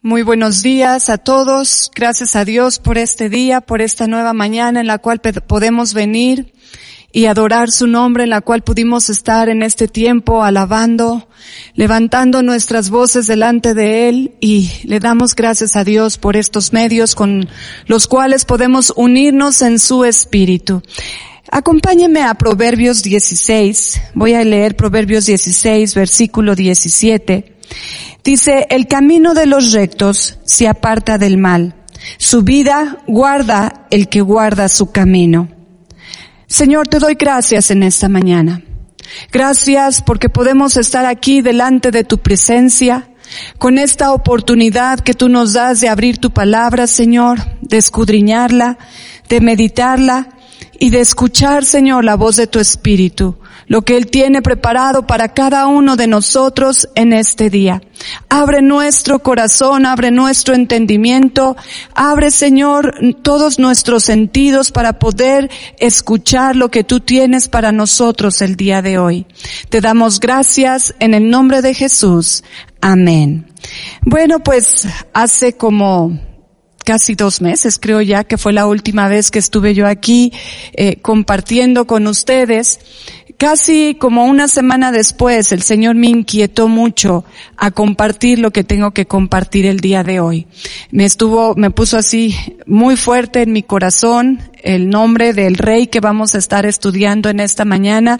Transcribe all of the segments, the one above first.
Muy buenos días a todos. Gracias a Dios por este día, por esta nueva mañana en la cual podemos venir y adorar su nombre, en la cual pudimos estar en este tiempo alabando, levantando nuestras voces delante de Él y le damos gracias a Dios por estos medios con los cuales podemos unirnos en su espíritu. Acompáñeme a Proverbios 16. Voy a leer Proverbios 16, versículo 17. Dice, el camino de los rectos se aparta del mal. Su vida guarda el que guarda su camino. Señor, te doy gracias en esta mañana. Gracias porque podemos estar aquí delante de tu presencia, con esta oportunidad que tú nos das de abrir tu palabra, Señor, de escudriñarla, de meditarla y de escuchar, Señor, la voz de tu Espíritu lo que Él tiene preparado para cada uno de nosotros en este día. Abre nuestro corazón, abre nuestro entendimiento, abre Señor todos nuestros sentidos para poder escuchar lo que tú tienes para nosotros el día de hoy. Te damos gracias en el nombre de Jesús. Amén. Bueno, pues hace como casi dos meses, creo ya que fue la última vez que estuve yo aquí eh, compartiendo con ustedes. Casi como una semana después, el Señor me inquietó mucho a compartir lo que tengo que compartir el día de hoy. Me estuvo, me puso así muy fuerte en mi corazón el nombre del rey que vamos a estar estudiando en esta mañana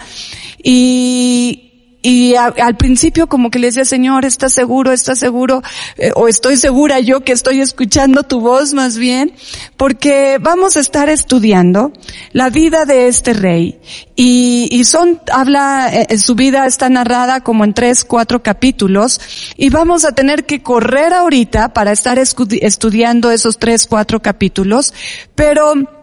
y y al principio como que le decía, Señor, ¿estás seguro? ¿Estás seguro? Eh, o estoy segura yo que estoy escuchando tu voz más bien, porque vamos a estar estudiando la vida de este rey. Y, y son, habla, eh, su vida está narrada como en tres, cuatro capítulos, y vamos a tener que correr ahorita para estar estudiando esos tres, cuatro capítulos, pero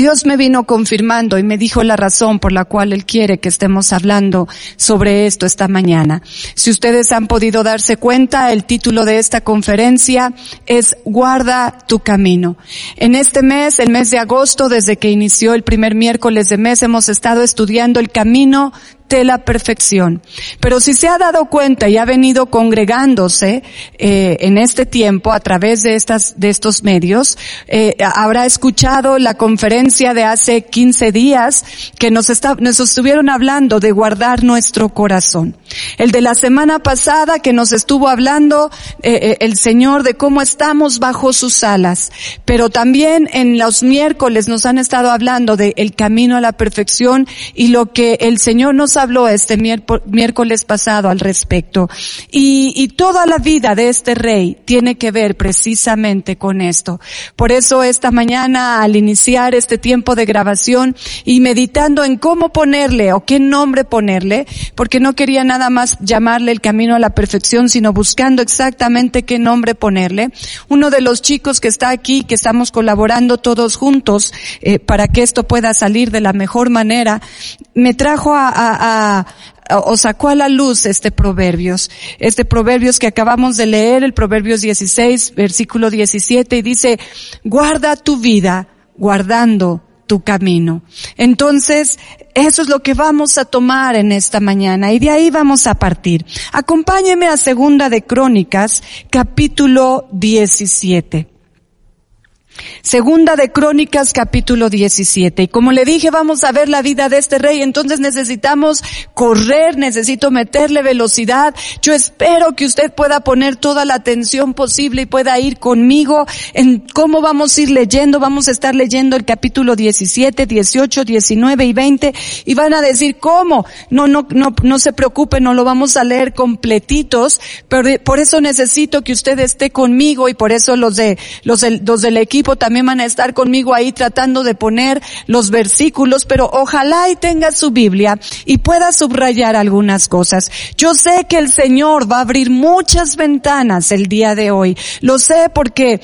Dios me vino confirmando y me dijo la razón por la cual Él quiere que estemos hablando sobre esto esta mañana. Si ustedes han podido darse cuenta, el título de esta conferencia es Guarda tu camino. En este mes, el mes de agosto, desde que inició el primer miércoles de mes, hemos estado estudiando el camino de la perfección. Pero si se ha dado cuenta y ha venido congregándose eh, en este tiempo a través de estas de estos medios, eh, habrá escuchado la conferencia de hace 15 días que nos está, nos estuvieron hablando de guardar nuestro corazón. El de la semana pasada que nos estuvo hablando eh, eh el Señor de cómo estamos bajo sus alas. Pero también en los miércoles nos han estado hablando de el camino a la perfección y lo que el Señor nos habló este miércoles pasado al respecto. Y, toda la vida de este rey tiene que ver precisamente con esto. Por eso esta mañana al iniciar este tiempo de grabación y meditando en cómo ponerle o qué nombre ponerle, porque no quería nada más llamarle el camino a la perfección, sino buscando exactamente qué nombre ponerle. Uno de los chicos que está aquí, que estamos colaborando todos juntos eh, para que esto pueda salir de la mejor manera, me trajo a, a o sacó a la luz este proverbios, este proverbios que acabamos de leer, el proverbios 16, versículo 17, y dice, guarda tu vida guardando tu camino. Entonces, eso es lo que vamos a tomar en esta mañana y de ahí vamos a partir. Acompáñeme a Segunda de Crónicas, capítulo 17. Segunda de Crónicas capítulo 17. Y como le dije, vamos a ver la vida de este rey. Entonces necesitamos correr, necesito meterle velocidad. Yo espero que usted pueda poner toda la atención posible y pueda ir conmigo en cómo vamos a ir leyendo. Vamos a estar leyendo el capítulo 17, 18, 19 y 20 y van a decir, ¿cómo? No, no, no, no se preocupe, no lo vamos a leer completitos, pero por eso necesito que usted esté conmigo y por eso los de, los, los del equipo también van a estar conmigo ahí tratando de poner los versículos, pero ojalá y tenga su Biblia y pueda subrayar algunas cosas. Yo sé que el Señor va a abrir muchas ventanas el día de hoy. Lo sé porque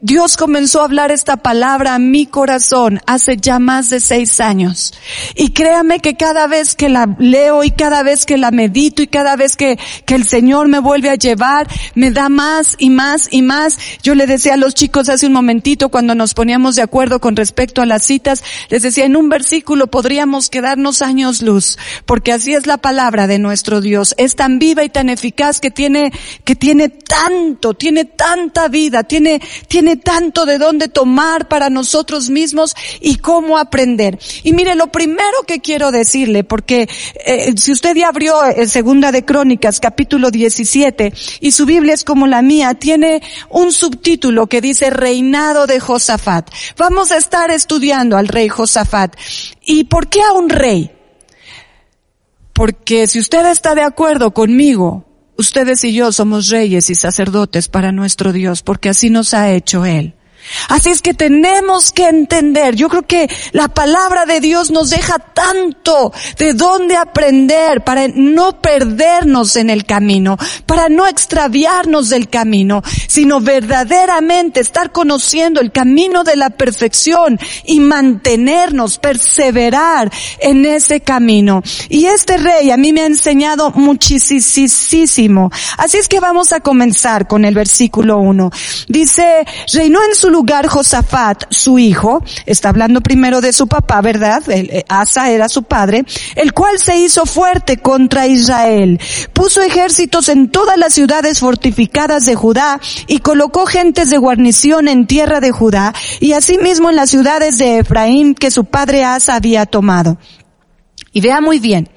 Dios comenzó a hablar esta palabra a mi corazón hace ya más de seis años. Y créame que cada vez que la leo y cada vez que la medito y cada vez que, que el Señor me vuelve a llevar, me da más y más y más. Yo le decía a los chicos hace un momentito cuando nos poníamos de acuerdo con respecto a las citas, les decía en un versículo podríamos quedarnos años luz, porque así es la palabra de nuestro Dios. Es tan viva y tan eficaz que tiene, que tiene tanto, tiene tanta vida, tiene, tiene tanto de dónde tomar para nosotros mismos y cómo aprender. Y mire, lo primero que quiero decirle, porque eh, si usted ya abrió eh, Segunda de Crónicas, capítulo 17, y su Biblia es como la mía, tiene un subtítulo que dice Reinado de Josafat. Vamos a estar estudiando al rey Josafat. ¿Y por qué a un rey? Porque si usted está de acuerdo conmigo, Ustedes y yo somos reyes y sacerdotes para nuestro Dios porque así nos ha hecho Él. Así es que tenemos que entender, yo creo que la palabra de Dios nos deja tanto de dónde aprender para no perdernos en el camino, para no extraviarnos del camino, sino verdaderamente estar conociendo el camino de la perfección y mantenernos, perseverar en ese camino. Y este rey a mí me ha enseñado muchísimo. Así es que vamos a comenzar con el versículo 1. Dice, reinó en su lugar Josafat, su hijo, está hablando primero de su papá, ¿verdad? Eh, Asa era su padre, el cual se hizo fuerte contra Israel. Puso ejércitos en todas las ciudades fortificadas de Judá y colocó gentes de guarnición en tierra de Judá y asimismo en las ciudades de Efraín que su padre Asa había tomado. Y vea muy bien,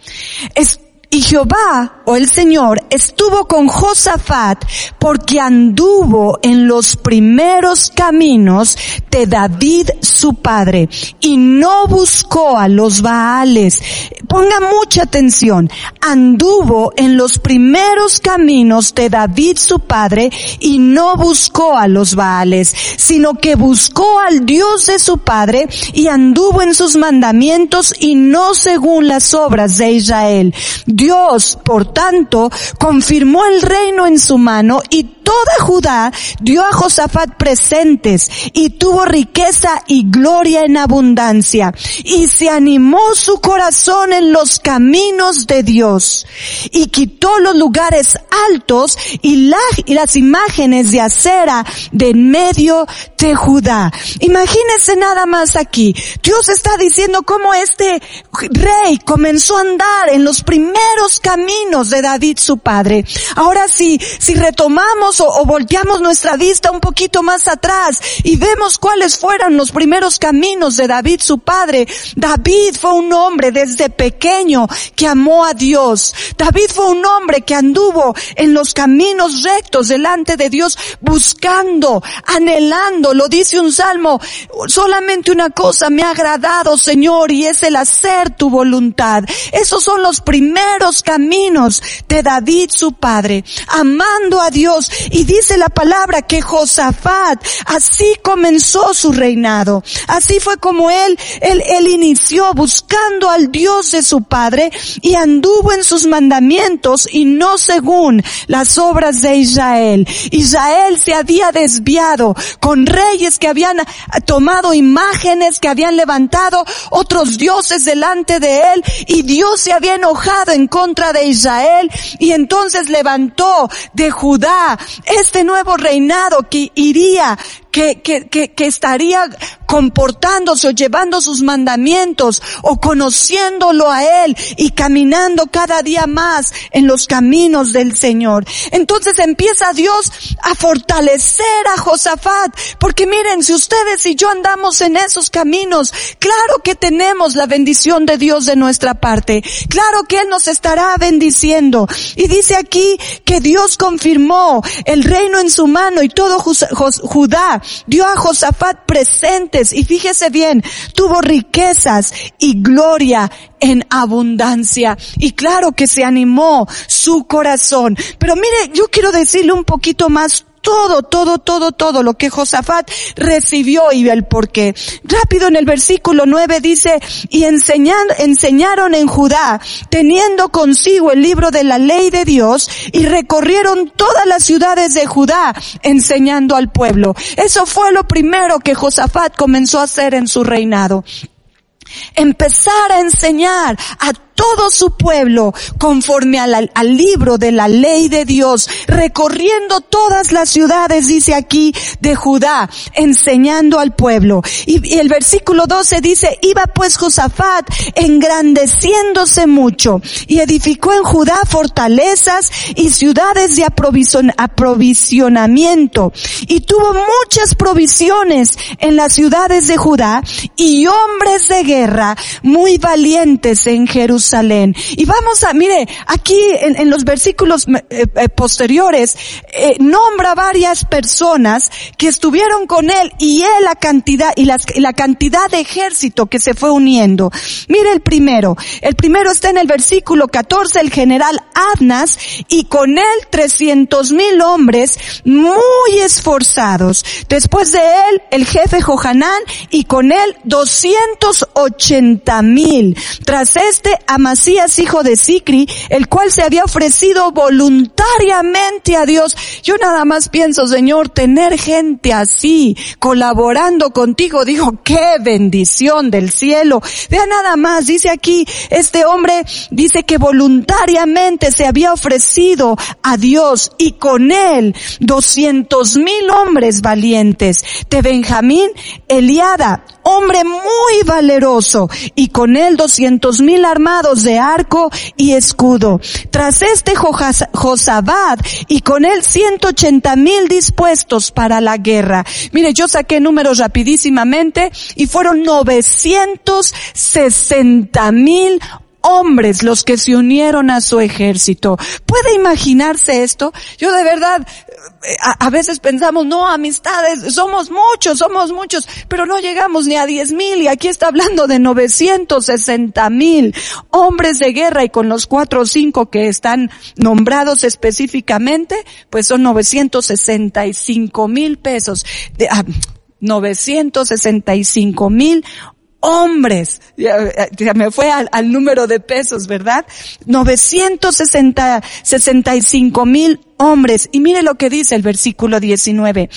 y Jehová, o el Señor, estuvo con Josafat porque anduvo en los primeros caminos de David su padre y no buscó a los Baales. Ponga mucha atención. Anduvo en los primeros caminos de David su padre y no buscó a los Baales, sino que buscó al Dios de su padre y anduvo en sus mandamientos y no según las obras de Israel Dios, por tanto, confirmó el reino en su mano y toda Judá dio a Josafat presentes y tuvo riqueza y gloria en abundancia y se animó su corazón los caminos de Dios y quitó los lugares altos y, las imágenes de acera de en medio de Judá. Imagínense nada más aquí. Dios está diciendo cómo este rey comenzó a andar en los primeros caminos de David su padre. Ahora si, si retomamos o, o volteamos nuestra vista un poquito más atrás y vemos cuáles fueron los primeros caminos de David su padre, David fue un hombre desde pequeño que amó a Dios. David fue un hombre que anduvo en los caminos rectos delante de Dios buscando, anhelando, lo dice un salmo, solamente una cosa me ha agradado Señor y es el hacer tu voluntad. Esos son los primeros caminos de David su padre, amando a Dios. Y dice la palabra que Josafat así comenzó su reinado. Así fue como él, él, él inició buscando al Dios de su padre y anduvo en sus mandamientos y no según las obras de Israel. Israel se había desviado con reyes que habían tomado imágenes, que habían levantado otros dioses delante de él y Dios se había enojado en contra de Israel y entonces levantó de Judá este nuevo reinado que iría que, que, que, que estaría comportándose o llevando sus mandamientos o conociéndolo a Él y caminando cada día más en los caminos del Señor. Entonces empieza Dios a fortalecer a Josafat, porque miren, si ustedes y yo andamos en esos caminos, claro que tenemos la bendición de Dios de nuestra parte, claro que Él nos estará bendiciendo. Y dice aquí que Dios confirmó el reino en su mano y todo Judá dio a Josafat presentes y fíjese bien, tuvo riquezas y gloria en abundancia. Y claro que se animó su corazón. Pero mire, yo quiero decirle un poquito más todo, todo, todo, todo lo que Josafat recibió y el porqué. Rápido en el versículo 9 dice, y enseñan, enseñaron en Judá, teniendo consigo el libro de la ley de Dios, y recorrieron todas las ciudades de Judá, enseñando al pueblo. Eso fue lo primero que Josafat comenzó a hacer en su reinado empezar a enseñar a todo su pueblo conforme al, libro de la ley de Dios, recorriendo todas las ciudades, dice aquí, de Judá, enseñando al pueblo. Y, el versículo 12 dice, iba pues Josafat engrandeciéndose mucho y edificó en Judá fortalezas y ciudades de aprovisionamiento y tuvo muchas provisiones en las ciudades de Judá y hombres de guerra muy valientes en Jerusalén y vamos a, mire, aquí en, los versículos eh, eh, posteriores, eh, nombra varias personas que estuvieron con él y él la cantidad, y la cantidad de ejército que se fue uniendo. Mire el primero. El primero está en el versículo 14, el general Adnas, y con él 300 mil hombres muy esforzados. Después de él, el jefe Johanán, y con él 280 mil. Tras este, Amasías, hijo de Sicri, el cual se había ofrecido voluntariamente a Dios. Yo nada más pienso, Señor, tener gente así, colaborando contigo, digo, qué bendición del cielo. Vea nada más, dice aquí, este hombre dice que voluntariamente se había ofrecido a Dios y con él doscientos mil hombres valientes. De Benjamín, Eliada, hombre muy valeroso y con él doscientos mil armados de arco y escudo. Tras este Josabad y con él ciento ochenta mil dispuestos para la guerra. Mire, yo saqué números rapidísimamente y fueron novecientos sesenta mil hombres los que se unieron a su ejército. ¿Puede imaginarse esto? Yo de verdad, eh, a, veces pensamos, no, amistades, somos muchos, somos muchos, pero no llegamos ni a diez mil y aquí está hablando de 960 mil hombres de guerra y con los cuatro o cinco que están nombrados específicamente, pues son 965 mil pesos. De, ah, 965 mil hombres. Ya, me fue al, número de pesos, ¿verdad? 965 mil hombres. Y mire lo que dice el versículo 19.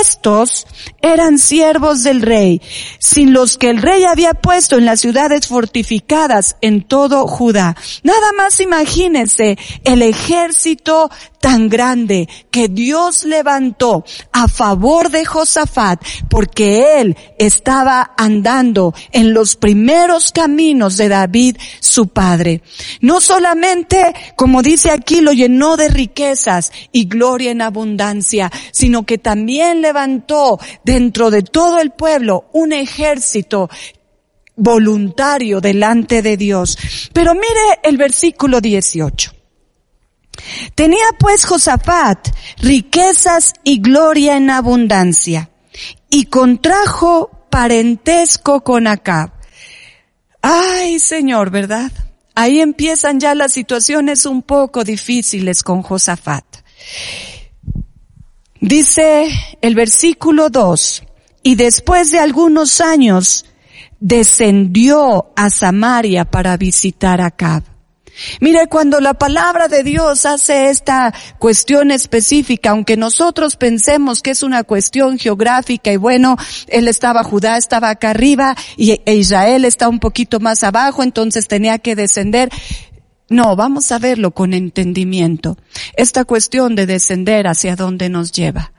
Estos eran siervos del rey, sin los que el rey había puesto en las ciudades fortificadas en todo Judá. Nada más imagínense el ejército tan grande que Dios levantó a favor de Josafat porque él estaba andando en los primeros caminos de David, su padre. No solamente, como dice aquí, lo llenó de riquezas y gloria en abundancia, sino que también levantó dentro de todo el pueblo un ejército voluntario delante de Dios. Pero mire el versículo 18. Tenía pues Josafat riquezas y gloria en abundancia y contrajo parentesco con Acab. Ay, Señor, ¿verdad? Ahí empiezan ya las situaciones un poco difíciles con Josafat. Dice el versículo 2, y después de algunos años descendió a Samaria para visitar a Acab. Mire, cuando la palabra de Dios hace esta cuestión específica, aunque nosotros pensemos que es una cuestión geográfica y bueno, él estaba, Judá estaba acá arriba y e Israel está un poquito más abajo, entonces tenía que descender. No, vamos a verlo con entendimiento. Esta cuestión de descender hacia dónde nos lleva.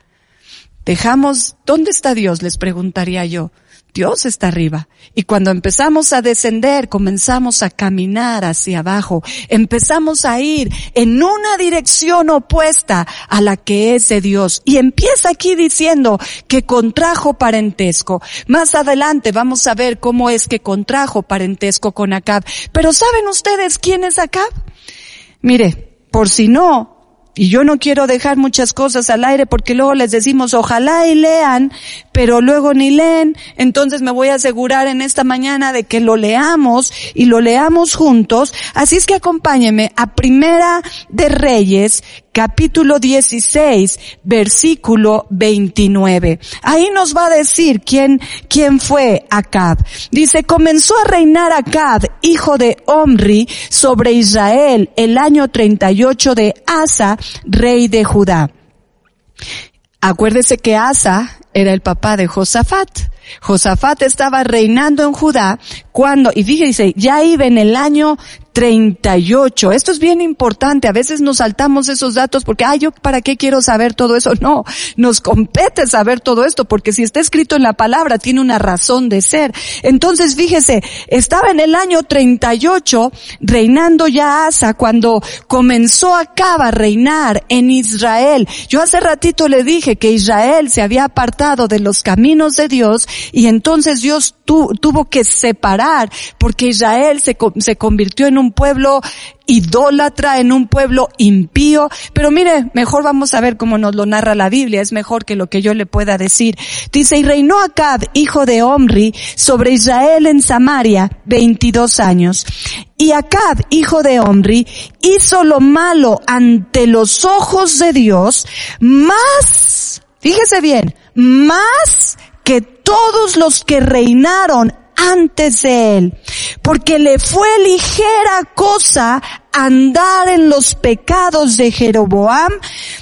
Dejamos, ¿dónde está Dios? Les preguntaría yo. Dios está arriba. Y cuando empezamos a descender, comenzamos a caminar hacia abajo, empezamos a ir en una dirección opuesta a la que es de Dios. Y empieza aquí diciendo que contrajo parentesco. Más adelante vamos a ver cómo es que contrajo parentesco con Acab. Pero ¿saben ustedes quién es Acab? Mire, por si no, y yo no quiero dejar muchas cosas al aire porque luego les decimos ojalá y lean, pero luego ni leen. Entonces me voy a asegurar en esta mañana de que lo leamos y lo leamos juntos. Así es que acompáñeme a Primera de Reyes, capítulo 16, versículo 29. Ahí nos va a decir quién, quién fue Acab. Dice, comenzó a reinar Acab, hijo de Omri, sobre Israel el año 38 de Asa, rey de Judá. Acuérdese que Asa era el papá de Josafat. Josafat estaba reinando en Judá cuando, y fíjese, ya iba en el año 38. Esto es bien importante. A veces nos saltamos esos datos porque, ay, yo para qué quiero saber todo eso. No, nos compete saber todo esto porque si está escrito en la palabra tiene una razón de ser. Entonces, fíjese, estaba en el año 38 reinando ya Asa cuando comenzó Acab a reinar en Israel. Yo hace ratito le dije que Israel se había apartado de los caminos de Dios y entonces Dios tuvo que separar porque Israel se, se convirtió en un pueblo idólatra, en un pueblo impío. Pero mire, mejor vamos a ver cómo nos lo narra la Biblia, es mejor que lo que yo le pueda decir. Dice, y reinó Acab, hijo de Omri, sobre Israel en Samaria, 22 años. Y Acab, hijo de Omri, hizo lo malo ante los ojos de Dios, más, fíjese bien, más que todos los que reinaron antes de él, porque le fue ligera cosa andar en los pecados de Jeroboam,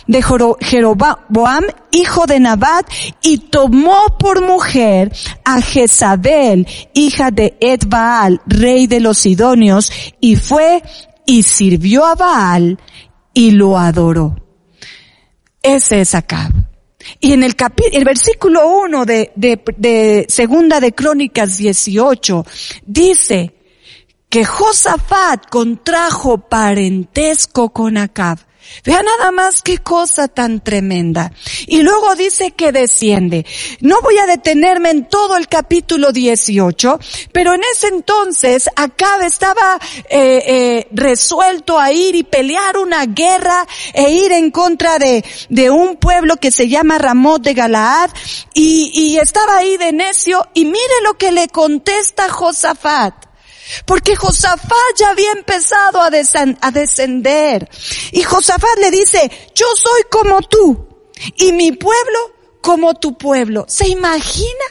de Jeroboam, hijo de Nabat, y tomó por mujer a Jezabel, hija de Edbaal, rey de los Sidonios, y fue y sirvió a Baal y lo adoró. Ese es Acab. Y en el capítulo, el versículo 1 de, de, de segunda de Crónicas 18 dice que Josafat contrajo parentesco con Acab. Vea nada más qué cosa tan tremenda. Y luego dice que desciende. No voy a detenerme en todo el capítulo 18, pero en ese entonces Acab estaba eh, eh, resuelto a ir y pelear una guerra e ir en contra de, de un pueblo que se llama Ramot de Galaad y, y estaba ahí de necio y mire lo que le contesta Josafat. Porque Josafat ya había empezado a, descender. Y Josafat le dice, yo soy como tú y mi pueblo como tu pueblo. ¿Se imagina?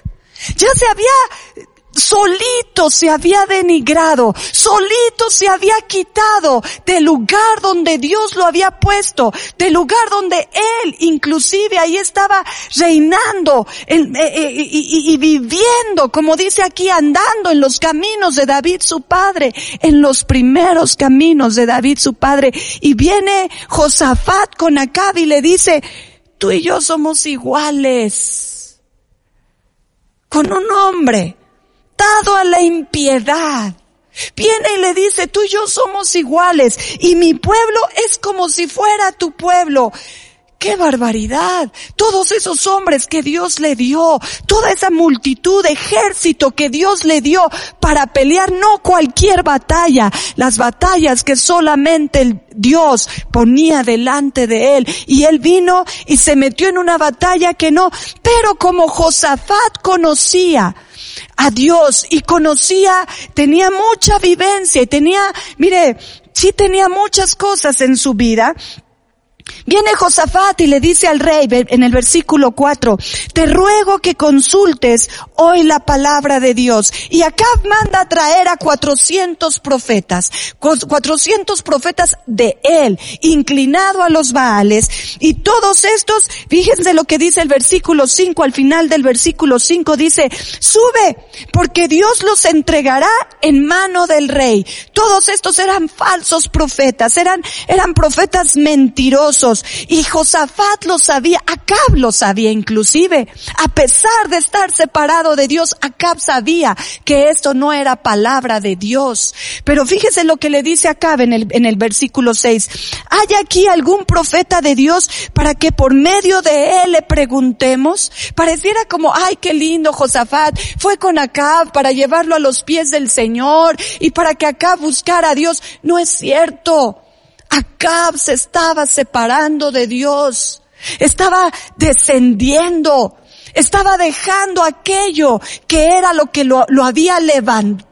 Ya se había solito se había denigrado, solito se había quitado del lugar donde Dios lo había puesto, del lugar donde Él inclusive ahí estaba reinando eh, eh, y, y viviendo, como dice aquí, andando en los caminos de David su padre, en los primeros caminos de David su padre. Y viene Josafat con Acab y le dice, tú y yo somos iguales. Con un hombre a la impiedad. Viene y le dice, tú y yo somos iguales y mi pueblo es como si fuera tu pueblo. ¡Qué barbaridad! Todos esos hombres que Dios le dio, toda esa multitud, ejército que Dios le dio para pelear no cualquier batalla, las batallas que solamente Dios ponía delante de él. Y él vino y se metió en una batalla que no, pero como Josafat conocía, a Dios y conocía, tenía mucha vivencia y tenía, mire, sí tenía muchas cosas en su vida Viene Josafat y le dice al rey en el versículo 4, te ruego que consultes hoy la palabra de Dios. Y Acab manda a traer a 400 profetas, 400 profetas de él, inclinado a los Baales. Y todos estos, fíjense lo que dice el versículo 5, al final del versículo 5 dice, sube, porque Dios los entregará en mano del rey. Todos estos eran falsos profetas, eran, eran profetas mentirosos y Josafat lo sabía, Acab lo sabía inclusive. A pesar de estar separado de Dios, Acab sabía que esto no era palabra de Dios. Pero fíjese lo que le dice Acab en el, en el versículo 6. ¿Hay aquí algún profeta de Dios para que por medio de él le preguntemos? Pareciera como, ay, qué lindo Josafat. Fue con Acab para llevarlo a los pies del Señor y para que Acab buscara a Dios. No es cierto. Acab se estaba separando de Dios, estaba descendiendo. Estaba dejando aquello que era lo que lo, lo había levantado.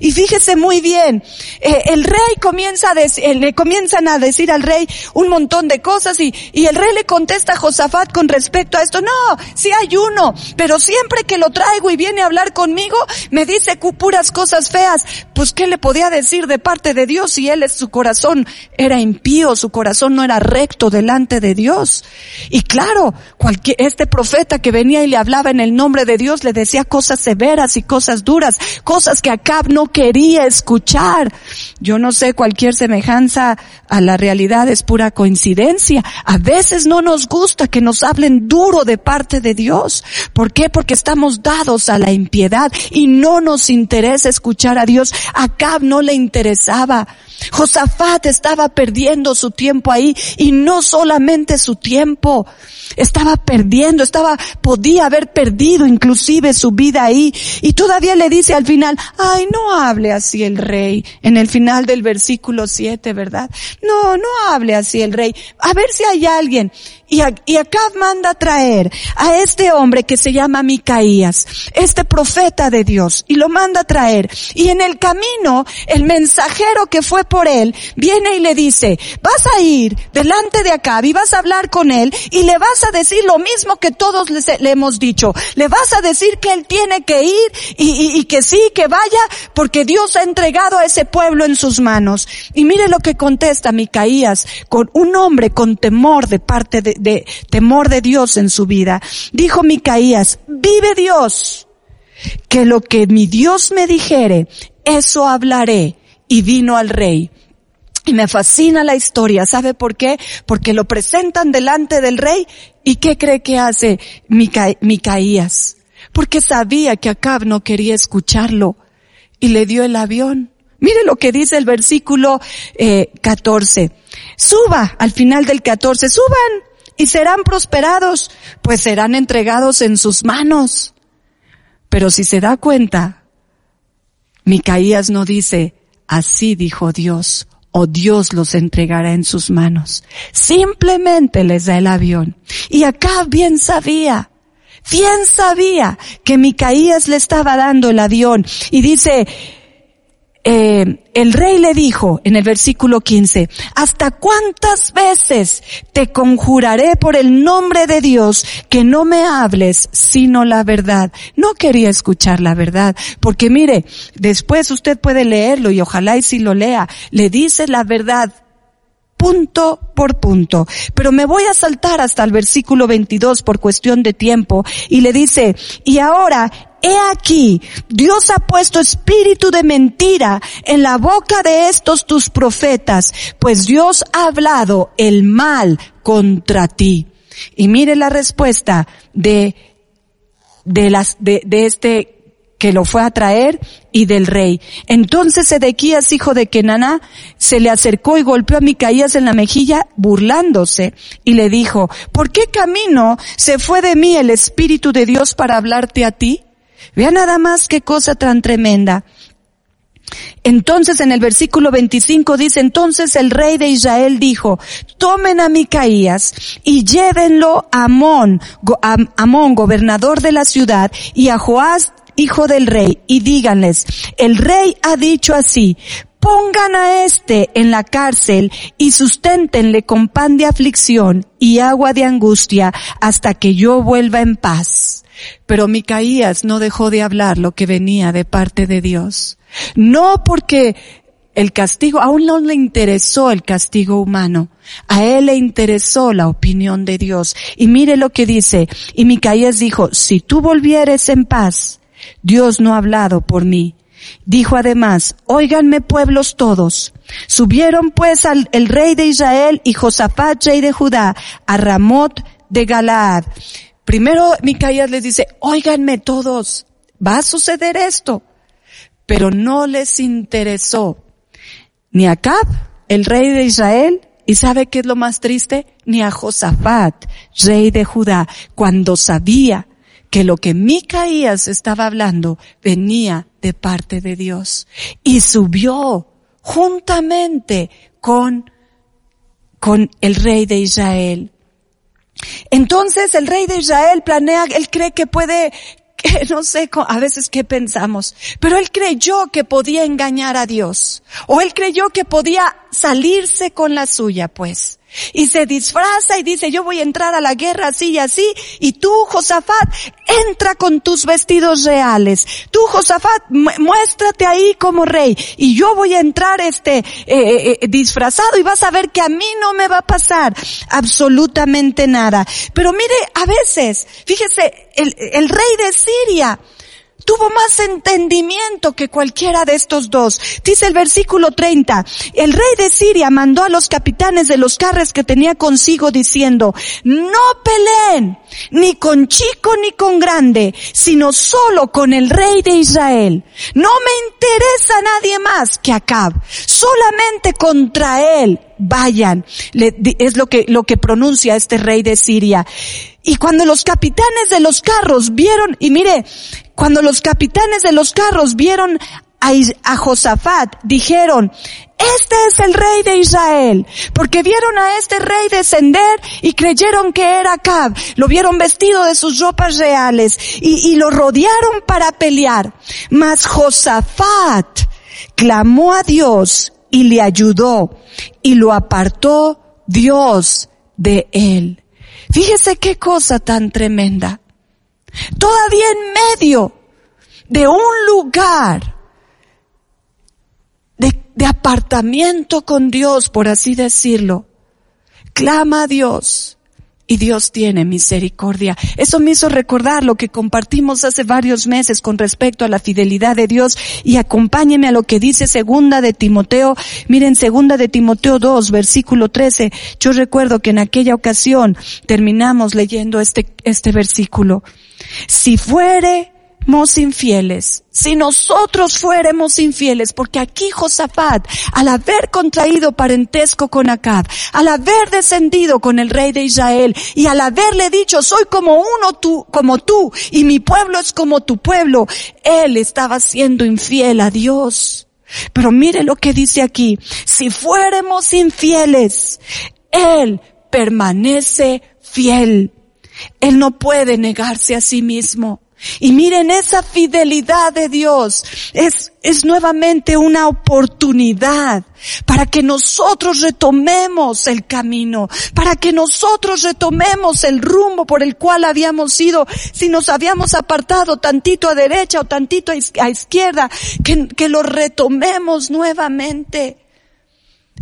Y fíjese muy bien, eh, el rey comienza a decir, eh, le comienzan a decir al rey un montón de cosas y, y el rey le contesta a Josafat con respecto a esto, no, sí hay uno, pero siempre que lo traigo y viene a hablar conmigo, me dice puras cosas feas. Pues ¿qué le podía decir de parte de Dios si él, su corazón era impío, su corazón no era recto delante de Dios? Y claro, cualquier, este profeta que venía y le hablaba en el nombre de Dios le decía cosas severas y cosas duras, cosas que Acab no quería escuchar. Yo no sé, cualquier semejanza a la realidad es pura coincidencia. A veces no nos gusta que nos hablen duro de parte de Dios. ¿Por qué? Porque estamos dados a la impiedad y no nos interesa escuchar a Dios. Acab no le interesaba. Josafat estaba perdiendo su tiempo ahí y no solamente su tiempo, estaba perdiendo, estaba, podía haber perdido inclusive su vida ahí y todavía le dice al final, ay, no hable así el rey, en el final del versículo 7, ¿verdad? No, no hable así el rey. A ver si hay alguien. Y, y Acab manda traer a este hombre que se llama Micaías, este profeta de Dios, y lo manda traer. Y en el camino, el mensajero que fue por él, viene y le dice, vas a ir delante de Acab y vas a hablar con él y le vas a decir lo mismo que todos le, hemos dicho. Le vas a decir que él tiene que ir y, y que sí, que vaya, porque Dios ha entregado a ese pueblo en sus manos. Y mire lo que contesta Micaías con un hombre con temor de parte de, de temor de Dios en su vida. Dijo Micaías, vive Dios, que lo que mi Dios me dijere, eso hablaré. Y vino al rey. Y me fascina la historia. ¿Sabe por qué? Porque lo presentan delante del rey. ¿Y qué cree que hace Micaías? Porque sabía que Acab no quería escucharlo. Y le dio el avión. Mire lo que dice el versículo eh, 14. Suba al final del 14. Suban y serán prosperados, pues serán entregados en sus manos. Pero si se da cuenta, Micaías no dice, así dijo Dios, o Dios los entregará en sus manos. Simplemente les da el avión. Y acá bien sabía, bien sabía que Micaías le estaba dando el avión. Y dice, eh, el rey le dijo en el versículo 15, ¿hasta cuántas veces te conjuraré por el nombre de Dios que no me hables sino la verdad? No quería escuchar la verdad, porque mire, después usted puede leerlo y ojalá y si lo lea, le dice la verdad punto por punto. Pero me voy a saltar hasta el versículo 22 por cuestión de tiempo y le dice, y ahora He aquí, Dios ha puesto espíritu de mentira en la boca de estos tus profetas, pues Dios ha hablado el mal contra ti. Y mire la respuesta de, de las, de, de este que lo fue a traer y del rey. Entonces Edequías, hijo de Kenaná, se le acercó y golpeó a Micaías en la mejilla burlándose y le dijo, ¿por qué camino se fue de mí el Espíritu de Dios para hablarte a ti? Vea nada más qué cosa tan tremenda. Entonces en el versículo 25 dice, entonces el rey de Israel dijo, tomen a Micaías y llévenlo a Amón, a Amón, gobernador de la ciudad, y a Joás, hijo del rey, y díganles, el rey ha dicho así, pongan a este en la cárcel y susténtenle con pan de aflicción y agua de angustia hasta que yo vuelva en paz. Pero Micaías no dejó de hablar lo que venía de parte de Dios. No porque el castigo, aún no le interesó el castigo humano. A él le interesó la opinión de Dios. Y mire lo que dice. Y Micaías dijo, si tú volvieres en paz, Dios no ha hablado por mí. Dijo además, óiganme pueblos todos. Subieron pues al el rey de Israel y Josafat, rey de Judá, a Ramot de Galaad. Primero Micaías les dice, óiganme todos, va a suceder esto. Pero no les interesó ni a Acab, el rey de Israel, y sabe qué es lo más triste, ni a Josafat, rey de Judá, cuando sabía que lo que Micaías estaba hablando venía de parte de Dios. Y subió juntamente con, con el rey de Israel. Entonces el rey de Israel planea, él cree que puede no sé a veces qué pensamos, pero él creyó que podía engañar a Dios, o él creyó que podía salirse con la suya, pues. Y se disfraza y dice, yo voy a entrar a la guerra así y así, y tú, Josafat, entra con tus vestidos reales. Tú, Josafat, muéstrate ahí como rey, y yo voy a entrar este, eh, eh, eh, disfrazado y vas a ver que a mí no me va a pasar absolutamente nada. Pero mire, a veces, fíjese, el, el rey de Siria, tuvo más entendimiento que cualquiera de estos dos. Dice el versículo 30, el rey de Siria mandó a los capitanes de los carros que tenía consigo diciendo, no peleen ni con chico ni con grande, sino solo con el rey de Israel. No me interesa nadie más que Acab, solamente contra él vayan. es lo que, lo que pronuncia este rey de Siria. Y cuando los capitanes de los carros vieron, y mire, cuando los capitanes de los carros vieron a, Josafat, dijeron, este es el rey de Israel, porque vieron a este rey descender y creyeron que era Acab, lo vieron vestido de sus ropas reales y, y lo rodearon para pelear. Mas Josafat clamó a Dios y le ayudó y lo apartó Dios de él. Fíjese qué cosa tan tremenda. Todavía en medio de un lugar de, de apartamiento con Dios, por así decirlo, clama a Dios y Dios tiene misericordia. Eso me hizo recordar lo que compartimos hace varios meses con respecto a la fidelidad de Dios y acompáñeme a lo que dice segunda de Timoteo. Miren, segunda de Timoteo 2, versículo 13. Yo recuerdo que en aquella ocasión terminamos leyendo este, este versículo. Si fuere infieles, si nosotros fuéramos infieles, porque aquí Josafat, al haber contraído parentesco con Acab, al haber descendido con el rey de Israel y al haberle dicho, soy como uno tú, como tú, y mi pueblo es como tu pueblo, él estaba siendo infiel a Dios. Pero mire lo que dice aquí, si fuéramos infieles, él permanece fiel. Él no puede negarse a sí mismo. Y miren, esa fidelidad de Dios es, es nuevamente una oportunidad para que nosotros retomemos el camino, para que nosotros retomemos el rumbo por el cual habíamos ido, si nos habíamos apartado tantito a derecha o tantito a izquierda, que, que lo retomemos nuevamente.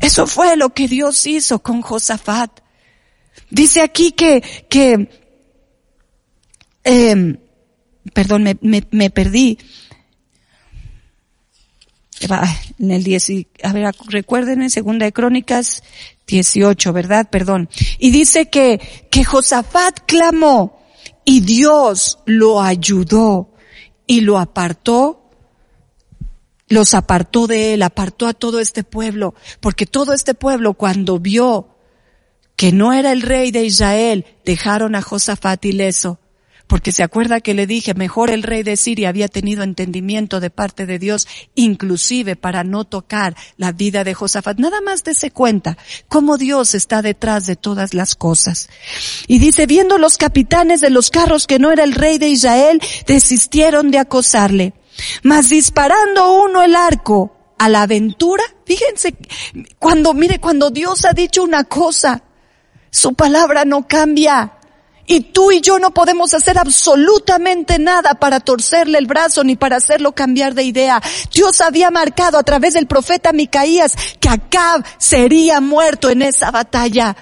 Eso fue lo que Dios hizo con Josafat. Dice aquí que, que, eh, perdón, me, me, me perdí. En el 10, a ver, recuerden en segunda de Crónicas 18, ¿verdad? Perdón. Y dice que, que Josafat clamó y Dios lo ayudó y lo apartó, los apartó de él, apartó a todo este pueblo, porque todo este pueblo cuando vio que no era el rey de Israel, dejaron a Josafat ileso porque se acuerda que le dije, mejor el rey de Siria había tenido entendimiento de parte de Dios, inclusive para no tocar la vida de Josafat. Nada más dése cuenta cómo Dios está detrás de todas las cosas. Y dice, viendo los capitanes de los carros que no era el rey de Israel, desistieron de acosarle. Mas disparando uno el arco a la aventura, fíjense, cuando, mire, cuando Dios ha dicho una cosa, su palabra no cambia. Y tú y yo no podemos hacer absolutamente nada para torcerle el brazo ni para hacerlo cambiar de idea. Dios había marcado a través del profeta Micaías que Acab sería muerto en esa batalla.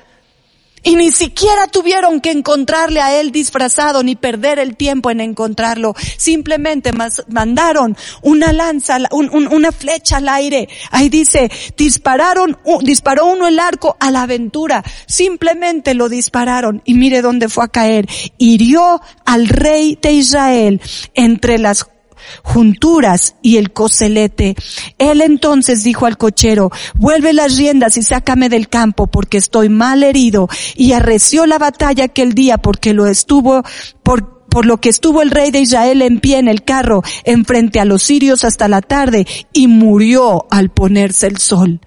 Y ni siquiera tuvieron que encontrarle a él disfrazado ni perder el tiempo en encontrarlo. Simplemente mandaron una lanza, una flecha al aire. Ahí dice, dispararon, disparó uno el arco a la aventura. Simplemente lo dispararon y mire dónde fue a caer. Hirió al rey de Israel entre las junturas y el coselete. Él entonces dijo al cochero, vuelve las riendas y sácame del campo porque estoy mal herido. Y arreció la batalla aquel día porque lo estuvo, por, por lo que estuvo el rey de Israel en pie en el carro enfrente a los sirios hasta la tarde y murió al ponerse el sol.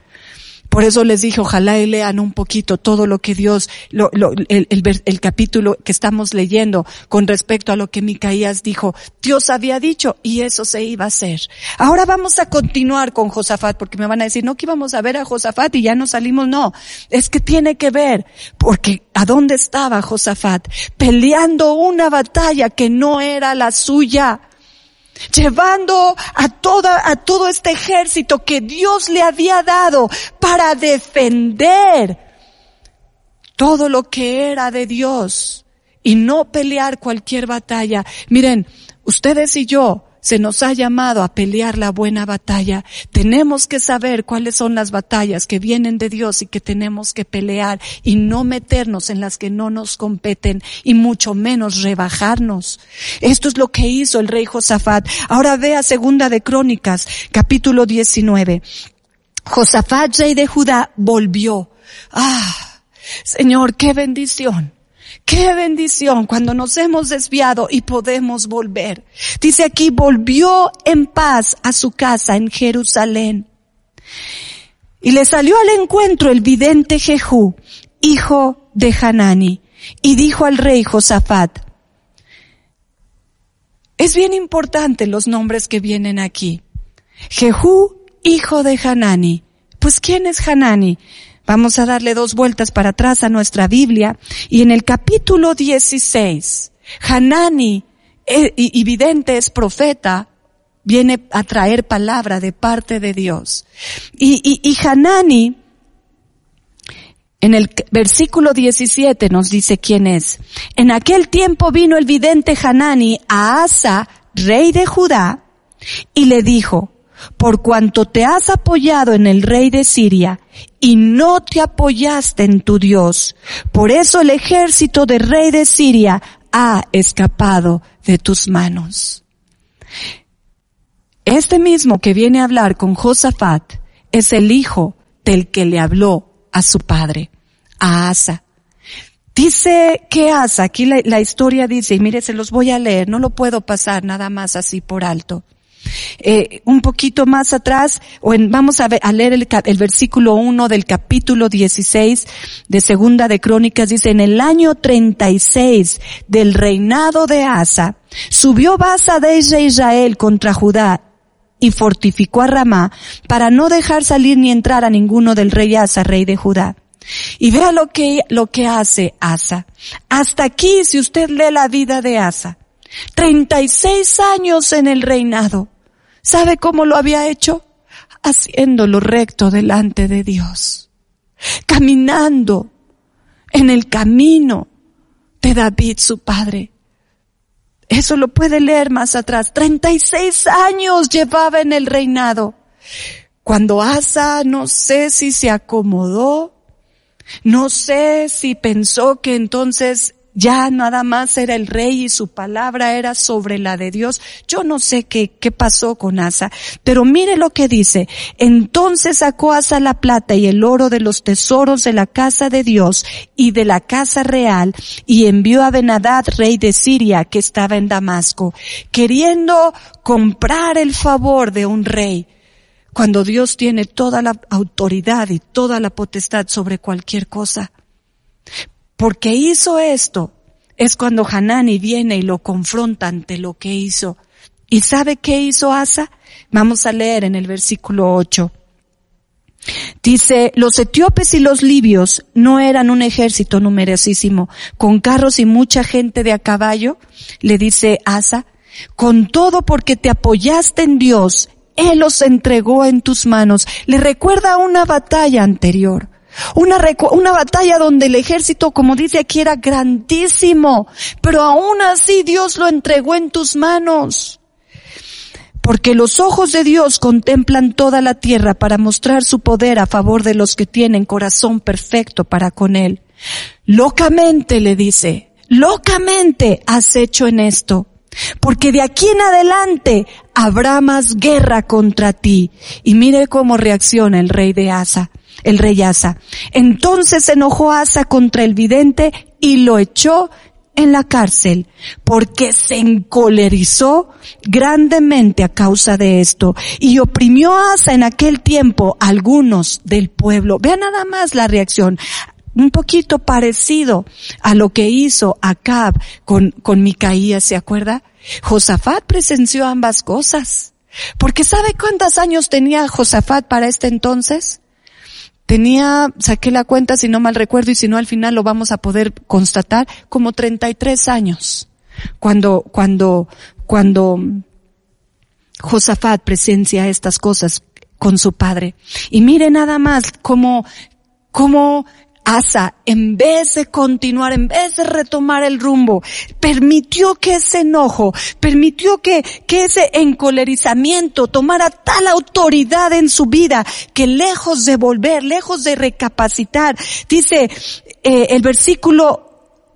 Por eso les dije, ojalá y lean un poquito todo lo que Dios, lo, lo, el, el, el, capítulo que estamos leyendo con respecto a lo que Micaías dijo. Dios había dicho y eso se iba a hacer. Ahora vamos a continuar con Josafat porque me van a decir, no que íbamos a ver a Josafat y ya no salimos. No, es que tiene que ver porque ¿a dónde estaba Josafat? Peleando una batalla que no era la suya llevando a toda, a todo este ejército que Dios le había dado para defender todo lo que era de Dios y no pelear cualquier batalla. Miren, ustedes y yo se nos ha llamado a pelear la buena batalla. Tenemos que saber cuáles son las batallas que vienen de Dios y que tenemos que pelear y no meternos en las que no nos competen y mucho menos rebajarnos. Esto es lo que hizo el rey Josafat. Ahora vea segunda de Crónicas, capítulo 19. Josafat, rey de Judá, volvió. Ah, Señor, qué bendición Qué bendición cuando nos hemos desviado y podemos volver. Dice aquí, volvió en paz a su casa en Jerusalén. Y le salió al encuentro el vidente Jehú, hijo de Hanani, y dijo al rey Josafat, es bien importante los nombres que vienen aquí. Jehú, hijo de Hanani. Pues ¿quién es Hanani? Vamos a darle dos vueltas para atrás a nuestra Biblia y en el capítulo 16, Hanani, eh, y vidente es profeta, viene a traer palabra de parte de Dios. Y, y, y Hanani, en el versículo 17 nos dice quién es. En aquel tiempo vino el vidente Hanani a Asa, rey de Judá, y le dijo, por cuanto te has apoyado en el rey de Siria y no te apoyaste en tu Dios, por eso el ejército del rey de Siria ha escapado de tus manos. Este mismo que viene a hablar con Josafat es el hijo del que le habló a su padre, a Asa. Dice que Asa, aquí la, la historia dice, y mire, se los voy a leer, no lo puedo pasar nada más así por alto. Eh, un poquito más atrás, vamos a, leer el, versículo 1 del capítulo 16 de Segunda de Crónicas, dice, en el año 36 del reinado de Asa, subió Basa de Israel contra Judá y fortificó a Ramá para no dejar salir ni entrar a ninguno del rey Asa, rey de Judá. Y vea lo que, lo que hace Asa. Hasta aquí, si usted lee la vida de Asa, 36 años en el reinado. ¿Sabe cómo lo había hecho? Haciéndolo recto delante de Dios. Caminando en el camino de David, su padre. Eso lo puede leer más atrás. 36 años llevaba en el reinado. Cuando Asa, no sé si se acomodó, no sé si pensó que entonces ya nada más era el rey y su palabra era sobre la de Dios. Yo no sé qué, qué pasó con Asa, pero mire lo que dice. Entonces sacó Asa la plata y el oro de los tesoros de la casa de Dios y de la casa real y envió a Benadad, rey de Siria, que estaba en Damasco, queriendo comprar el favor de un rey cuando Dios tiene toda la autoridad y toda la potestad sobre cualquier cosa porque hizo esto, es cuando Hanani viene y lo confronta ante lo que hizo. ¿Y sabe qué hizo Asa? Vamos a leer en el versículo 8. Dice, los etíopes y los libios no eran un ejército numerosísimo, con carros y mucha gente de a caballo, le dice Asa, con todo porque te apoyaste en Dios, Él los entregó en tus manos. Le recuerda una batalla anterior. Una, una batalla donde el ejército, como dice aquí, era grandísimo, pero aún así Dios lo entregó en tus manos. Porque los ojos de Dios contemplan toda la tierra para mostrar su poder a favor de los que tienen corazón perfecto para con Él. Locamente le dice, locamente has hecho en esto. Porque de aquí en adelante habrá más guerra contra ti. Y mire cómo reacciona el rey de Asa el rey Asa. Entonces se enojó Asa contra el vidente y lo echó en la cárcel porque se encolerizó grandemente a causa de esto y oprimió Asa en aquel tiempo a algunos del pueblo. Vean nada más la reacción un poquito parecido a lo que hizo Acab con, con Micaías, ¿se acuerda? Josafat presenció ambas cosas. Porque ¿sabe cuántos años tenía Josafat para este entonces? Tenía, saqué la cuenta si no mal recuerdo y si no al final lo vamos a poder constatar, como 33 años. Cuando, cuando, cuando Josafat presencia estas cosas con su padre. Y mire nada más cómo, cómo Asa, en vez de continuar, en vez de retomar el rumbo, permitió que ese enojo, permitió que, que ese encolerizamiento tomara tal autoridad en su vida que lejos de volver, lejos de recapacitar, dice eh, el versículo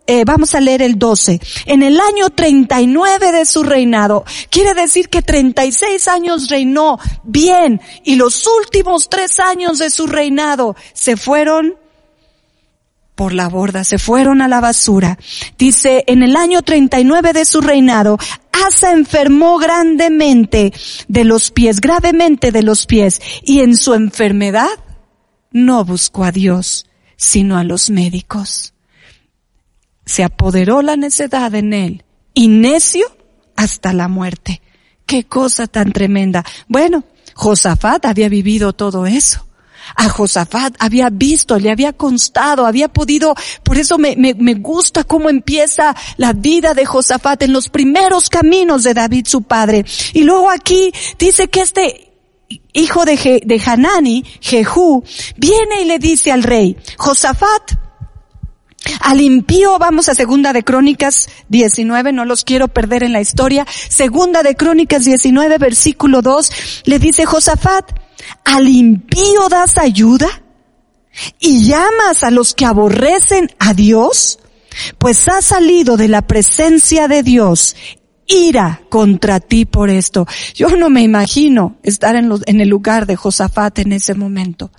eh, vamos a leer el 12. En el año 39 de su reinado, quiere decir que 36 años reinó bien y los últimos tres años de su reinado se fueron por la borda, se fueron a la basura. Dice, en el año 39 de su reinado, Asa enfermó grandemente de los pies, gravemente de los pies, y en su enfermedad no buscó a Dios, sino a los médicos. Se apoderó la necedad en él, y necio hasta la muerte. Qué cosa tan tremenda. Bueno, Josafat había vivido todo eso a Josafat, había visto, le había constado, había podido, por eso me, me, me, gusta cómo empieza la vida de Josafat en los primeros caminos de David su padre. Y luego aquí dice que este hijo de, de Hanani, Jehú, viene y le dice al rey, Josafat, al impío, vamos a segunda de Crónicas 19, no los quiero perder en la historia. Segunda de Crónicas 19, versículo 2, le dice Josafat, ¿Al impío das ayuda? ¿Y llamas a los que aborrecen a Dios? Pues ha salido de la presencia de Dios ira contra ti por esto. Yo no me imagino estar en, en, el lugar de Josafat en ese momento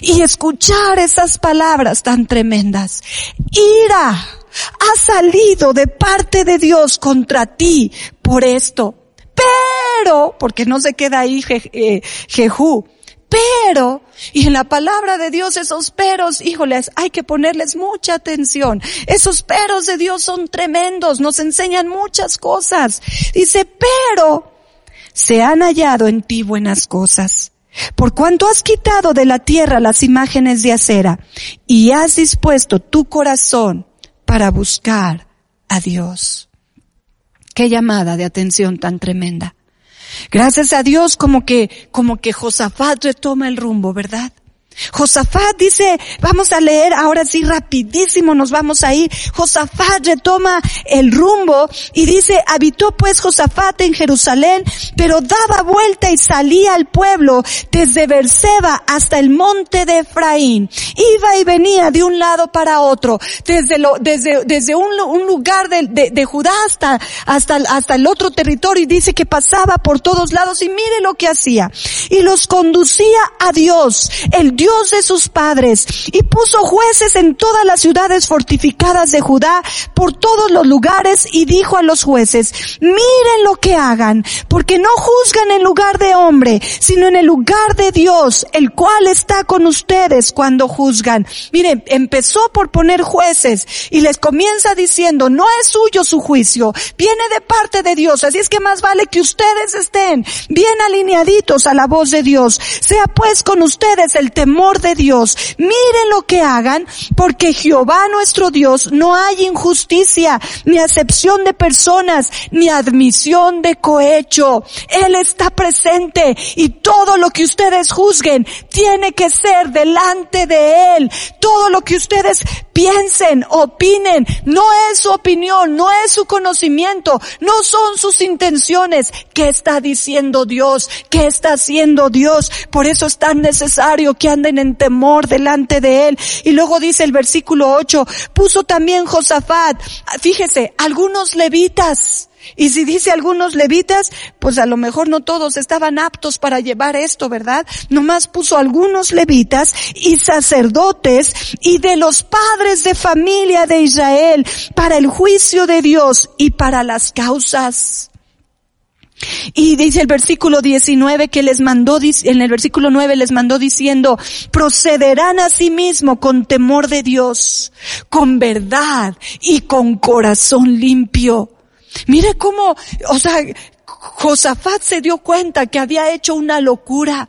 y escuchar esas palabras tan tremendas. Ira ha salido de parte de Dios contra ti por esto. Pero, porque no se queda ahí eh, Jehú, pero, y en la palabra de Dios esos peros, híjoles, hay que ponerles mucha atención. Esos peros de Dios son tremendos, nos enseñan muchas cosas. Dice, pero se han hallado en ti buenas cosas. Por cuanto has quitado de la tierra las imágenes de acera y has dispuesto tu corazón para buscar a Dios. Qué llamada de atención tan tremenda. Gracias a Dios como que, como que Josafat retoma el rumbo, ¿verdad? Josafat dice, vamos a leer ahora sí rapidísimo, nos vamos a ir. Josafat retoma el rumbo y dice, habitó pues Josafat en Jerusalén, pero daba vuelta y salía al pueblo desde Berseba hasta el monte de Efraín. Iba y venía de un lado para otro, desde desde, desde un, lugar de, de, de, Judá hasta, hasta, hasta el otro territorio y dice que pasaba por todos lados y mire lo que hacía. Y los conducía a Dios, el Dios Dios de sus padres, y puso jueces en todas las ciudades fortificadas de Judá, por todos los lugares, y dijo a los jueces, miren lo que hagan, porque no juzgan en lugar de hombre, sino en el lugar de Dios, el cual está con ustedes cuando juzgan. Miren, empezó por poner jueces, y les comienza diciendo, no es suyo su juicio, viene de parte de Dios, así es que más vale que ustedes estén bien alineaditos a la voz de Dios. Sea pues con ustedes el temor de Dios. Miren lo que hagan, porque Jehová nuestro Dios no hay injusticia, ni acepción de personas, ni admisión de cohecho. Él está presente y todo lo que ustedes juzguen tiene que ser delante de Él. Todo lo que ustedes piensen, opinen, no es su opinión, no es su conocimiento, no son sus intenciones. ¿Qué está diciendo Dios? ¿Qué está haciendo Dios? Por eso es tan necesario que en temor delante de Él. Y luego dice el versículo 8, puso también Josafat, fíjese, algunos levitas, Y si dice algunos levitas, pues a lo mejor no todos estaban aptos para llevar esto, ¿verdad? Nomás puso algunos levitas y sacerdotes y de los padres de familia de Israel para el juicio de Dios y para las causas. Y dice el versículo 19 que les mandó, en el versículo 9 les mandó diciendo, procederán a sí mismo con temor de Dios, con verdad y con corazón limpio. Mire cómo, o sea, Josafat se dio cuenta que había hecho una locura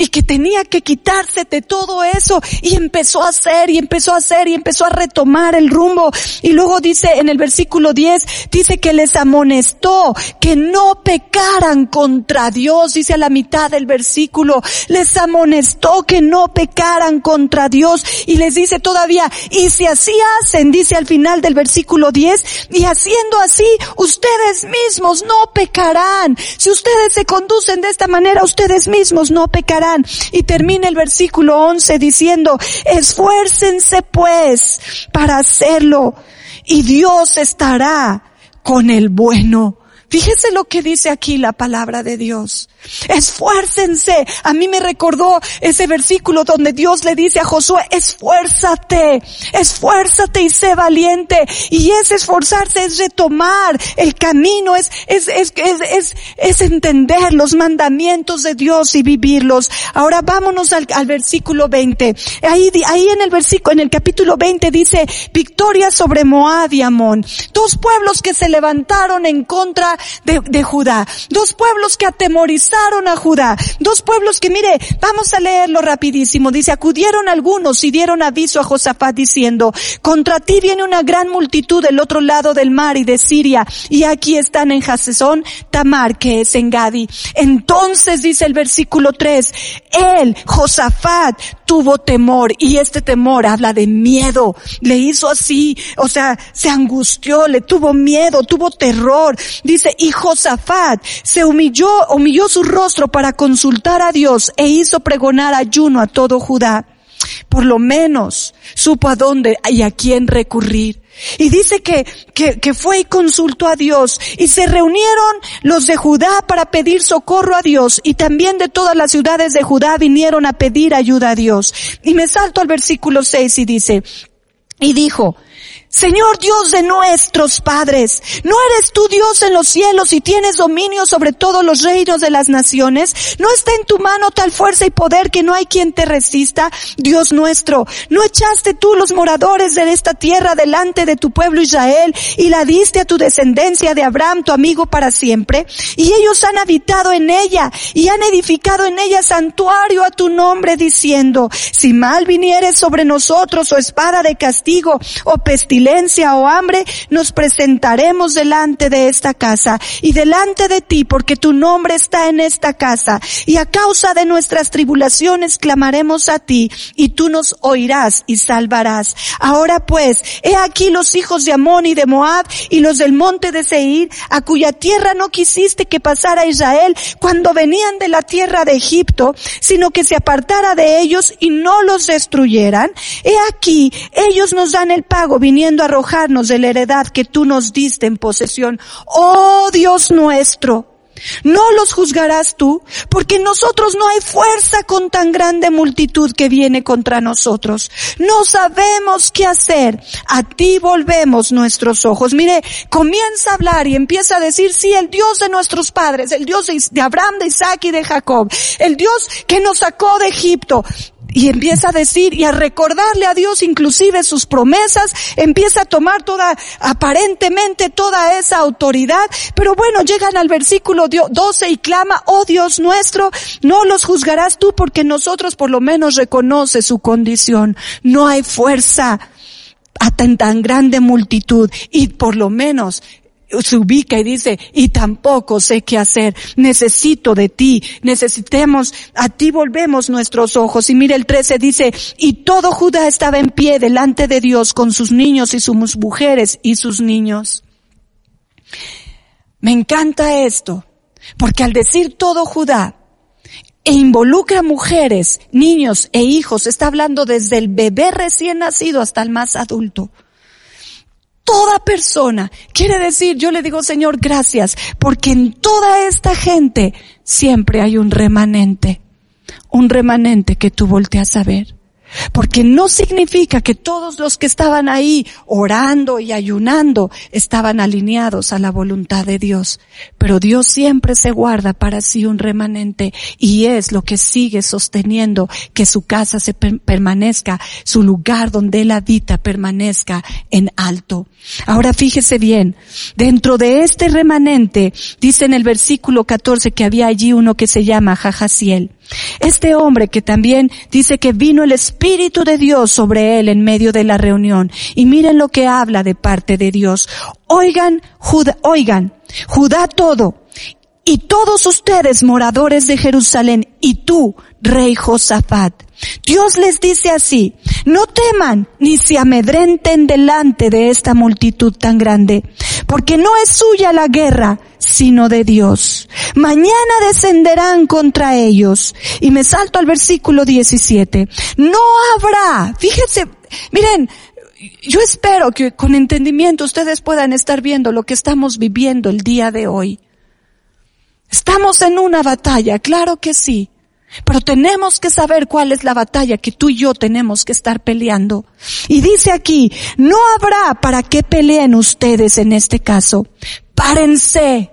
y que tenía que quitarse de todo eso. Y empezó a hacer y empezó a hacer y empezó a retomar el rumbo. Y luego dice en el versículo 10 dice que les amonestó que no pecaran contra Dios dice a la mitad del versículo. Les amonestó que no pecaran contra Dios. Y les dice todavía y si así hacen dice al final del versículo 10 y haciendo así ustedes mismos no pecarán. Si ustedes se conducen de esta manera ustedes mismos no pecarán y termina el versículo 11 diciendo, esfuércense pues para hacerlo y Dios estará con el bueno. Fíjese lo que dice aquí la palabra de Dios. Esfuércense. A mí me recordó ese versículo donde Dios le dice a Josué, esfuérzate, esfuérzate y sé valiente. Y ese esforzarse es retomar el camino, es, es, es, es, es entender los mandamientos de Dios y vivirlos. Ahora vámonos al, al versículo 20. Ahí, ahí en el versículo, en el capítulo 20 dice, victoria sobre Moab y Amón. Dos pueblos que se levantaron en contra de, de Judá. Dos pueblos que atemorizaron a Judá. Dos pueblos que, mire, vamos a leerlo rapidísimo. Dice, acudieron algunos y dieron aviso a Josafat diciendo, contra ti viene una gran multitud del otro lado del mar y de Siria, y aquí están en Hasesón, Tamar, que es en Gadi. Entonces dice el versículo 3, él, Josafat, tuvo temor, y este temor habla de miedo. Le hizo así, o sea, se angustió, le tuvo miedo, tuvo terror. Dice, y Josafat se humilló, humilló su rostro para consultar a Dios e hizo pregonar ayuno a todo Judá. Por lo menos supo a dónde y a quién recurrir. Y dice que, que, que, fue y consultó a Dios y se reunieron los de Judá para pedir socorro a Dios y también de todas las ciudades de Judá vinieron a pedir ayuda a Dios. Y me salto al versículo 6 y dice, y dijo, Señor Dios de nuestros padres, ¿no eres tú Dios en los cielos y tienes dominio sobre todos los reinos de las naciones? ¿No está en tu mano tal fuerza y poder que no hay quien te resista? Dios nuestro, ¿no echaste tú los moradores de esta tierra delante de tu pueblo Israel y la diste a tu descendencia de Abraham, tu amigo para siempre? Y ellos han habitado en ella y han edificado en ella santuario a tu nombre diciendo, si mal vinieres sobre nosotros o espada de castigo o pestilencia, o hambre, nos presentaremos delante de esta casa y delante de ti, porque tu nombre está en esta casa. Y a causa de nuestras tribulaciones clamaremos a ti, y tú nos oirás y salvarás. Ahora pues, he aquí los hijos de Amón y de Moab y los del monte de Seir, a cuya tierra no quisiste que pasara Israel cuando venían de la tierra de Egipto, sino que se apartara de ellos y no los destruyeran. He aquí, ellos nos dan el pago viniendo arrojarnos de la heredad que tú nos diste en posesión. Oh Dios nuestro, no los juzgarás tú, porque nosotros no hay fuerza con tan grande multitud que viene contra nosotros. No sabemos qué hacer. A ti volvemos nuestros ojos. Mire, comienza a hablar y empieza a decir, sí, el Dios de nuestros padres, el Dios de Abraham, de Isaac y de Jacob, el Dios que nos sacó de Egipto, y empieza a decir y a recordarle a Dios inclusive sus promesas, empieza a tomar toda, aparentemente toda esa autoridad, pero bueno, llegan al versículo 12 y clama, oh Dios nuestro, no los juzgarás tú porque nosotros por lo menos reconoce su condición, no hay fuerza a tan, tan grande multitud y por lo menos se ubica y dice, y tampoco sé qué hacer, necesito de ti, necesitemos, a ti volvemos nuestros ojos. Y mire el 13 dice, y todo Judá estaba en pie delante de Dios con sus niños y sus mujeres y sus niños. Me encanta esto, porque al decir todo Judá, e involucra mujeres, niños e hijos, está hablando desde el bebé recién nacido hasta el más adulto toda persona. Quiere decir, yo le digo, Señor, gracias, porque en toda esta gente siempre hay un remanente. Un remanente que tú volteas a ver. Porque no significa que todos los que estaban ahí orando y ayunando estaban alineados a la voluntad de Dios. Pero Dios siempre se guarda para sí un remanente y es lo que sigue sosteniendo que su casa se permanezca, su lugar donde él habita permanezca en alto. Ahora fíjese bien, dentro de este remanente dice en el versículo 14 que había allí uno que se llama Jajaciel. Este hombre que también dice que vino el Espíritu de Dios sobre él en medio de la reunión. Y miren lo que habla de parte de Dios. Oigan, Judá, oigan, Judá todo. Y todos ustedes moradores de Jerusalén y tú, rey Josafat. Dios les dice así, no teman ni se amedrenten delante de esta multitud tan grande, porque no es suya la guerra, sino de Dios. Mañana descenderán contra ellos. Y me salto al versículo 17. No habrá, fíjense, miren, yo espero que con entendimiento ustedes puedan estar viendo lo que estamos viviendo el día de hoy. Estamos en una batalla, claro que sí. Pero tenemos que saber cuál es la batalla que tú y yo tenemos que estar peleando. Y dice aquí, no habrá para qué peleen ustedes en este caso. Párense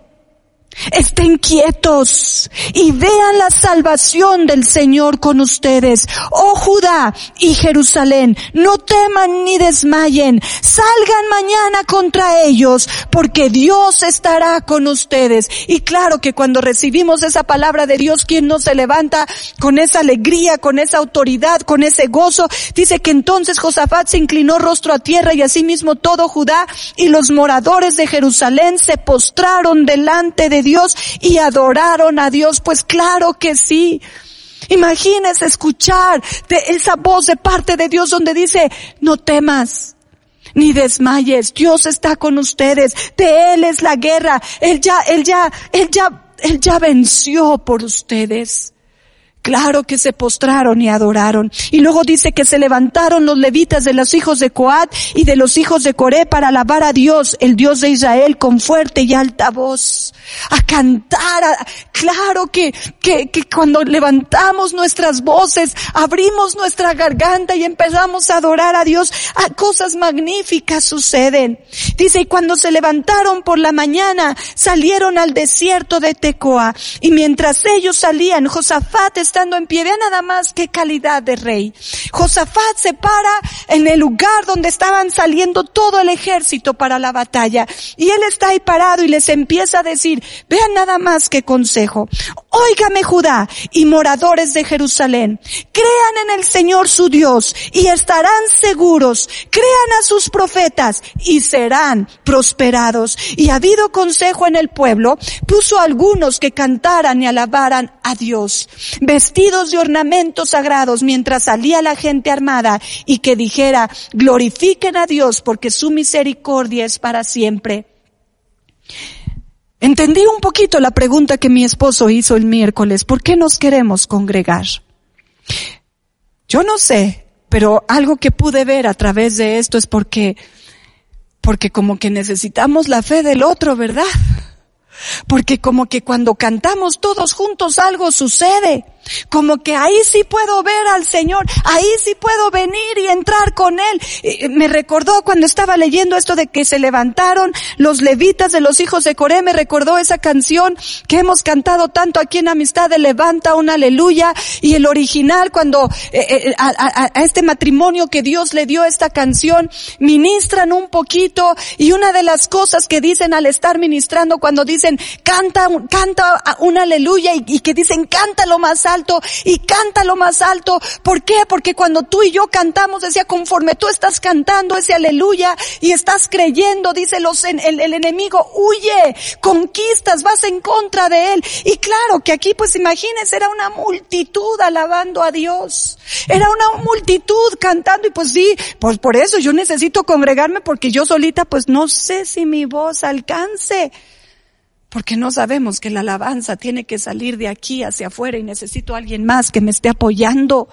Estén quietos y vean la salvación del Señor con ustedes. Oh Judá y Jerusalén, no teman ni desmayen. Salgan mañana contra ellos porque Dios estará con ustedes. Y claro que cuando recibimos esa palabra de Dios, quien nos se levanta con esa alegría, con esa autoridad, con ese gozo, dice que entonces Josafat se inclinó rostro a tierra y asimismo todo Judá y los moradores de Jerusalén se postraron delante de Dios y adoraron a Dios? Pues claro que sí. Imagínese escuchar de esa voz de parte de Dios donde dice, no temas, ni desmayes, Dios está con ustedes, de Él es la guerra, Él ya, Él ya, Él ya, Él ya venció por ustedes. Claro que se postraron y adoraron. Y luego dice que se levantaron los levitas de los hijos de Coat y de los hijos de Coré para alabar a Dios, el Dios de Israel, con fuerte y alta voz. A cantar. claro que, que, que cuando levantamos nuestras voces, abrimos nuestra garganta y empezamos a adorar a Dios, a cosas magníficas suceden. Dice, y cuando se levantaron por la mañana, salieron al desierto de Tecoa. Y mientras ellos salían, Josafat en pie. Vean nada más qué calidad de rey. Josafat se para en el lugar donde estaban saliendo todo el ejército para la batalla. Y él está ahí parado y les empieza a decir, vean nada más qué consejo. Óigame Judá y moradores de Jerusalén, crean en el Señor su Dios y estarán seguros. Crean a sus profetas y serán prosperados. Y ha habido consejo en el pueblo, puso algunos que cantaran y alabaran a Dios vestidos de ornamentos sagrados mientras salía la gente armada y que dijera, glorifiquen a Dios porque su misericordia es para siempre. Entendí un poquito la pregunta que mi esposo hizo el miércoles, ¿por qué nos queremos congregar? Yo no sé, pero algo que pude ver a través de esto es porque, porque como que necesitamos la fe del otro, ¿verdad? Porque como que cuando cantamos todos juntos algo sucede. Como que ahí sí puedo ver al Señor, ahí sí puedo venir y entrar con Él. Me recordó cuando estaba leyendo esto de que se levantaron los levitas de los hijos de Coré, me recordó esa canción que hemos cantado tanto aquí en Amistad de Levanta un aleluya y el original cuando eh, eh, a, a este matrimonio que Dios le dio esta canción ministran un poquito y una de las cosas que dicen al estar ministrando cuando dicen canta, canta un aleluya y, y que dicen cántalo más alto y cántalo más alto. ¿Por qué? Porque cuando tú y yo cantamos, decía, conforme tú estás cantando ese aleluya y estás creyendo, dice los, el, el enemigo, huye, conquistas, vas en contra de él. Y claro que aquí, pues imagínense, era una multitud alabando a Dios. Era una multitud cantando y pues sí, pues por eso yo necesito congregarme porque yo solita pues no sé si mi voz alcance. Porque no sabemos que la alabanza tiene que salir de aquí hacia afuera y necesito a alguien más que me esté apoyando.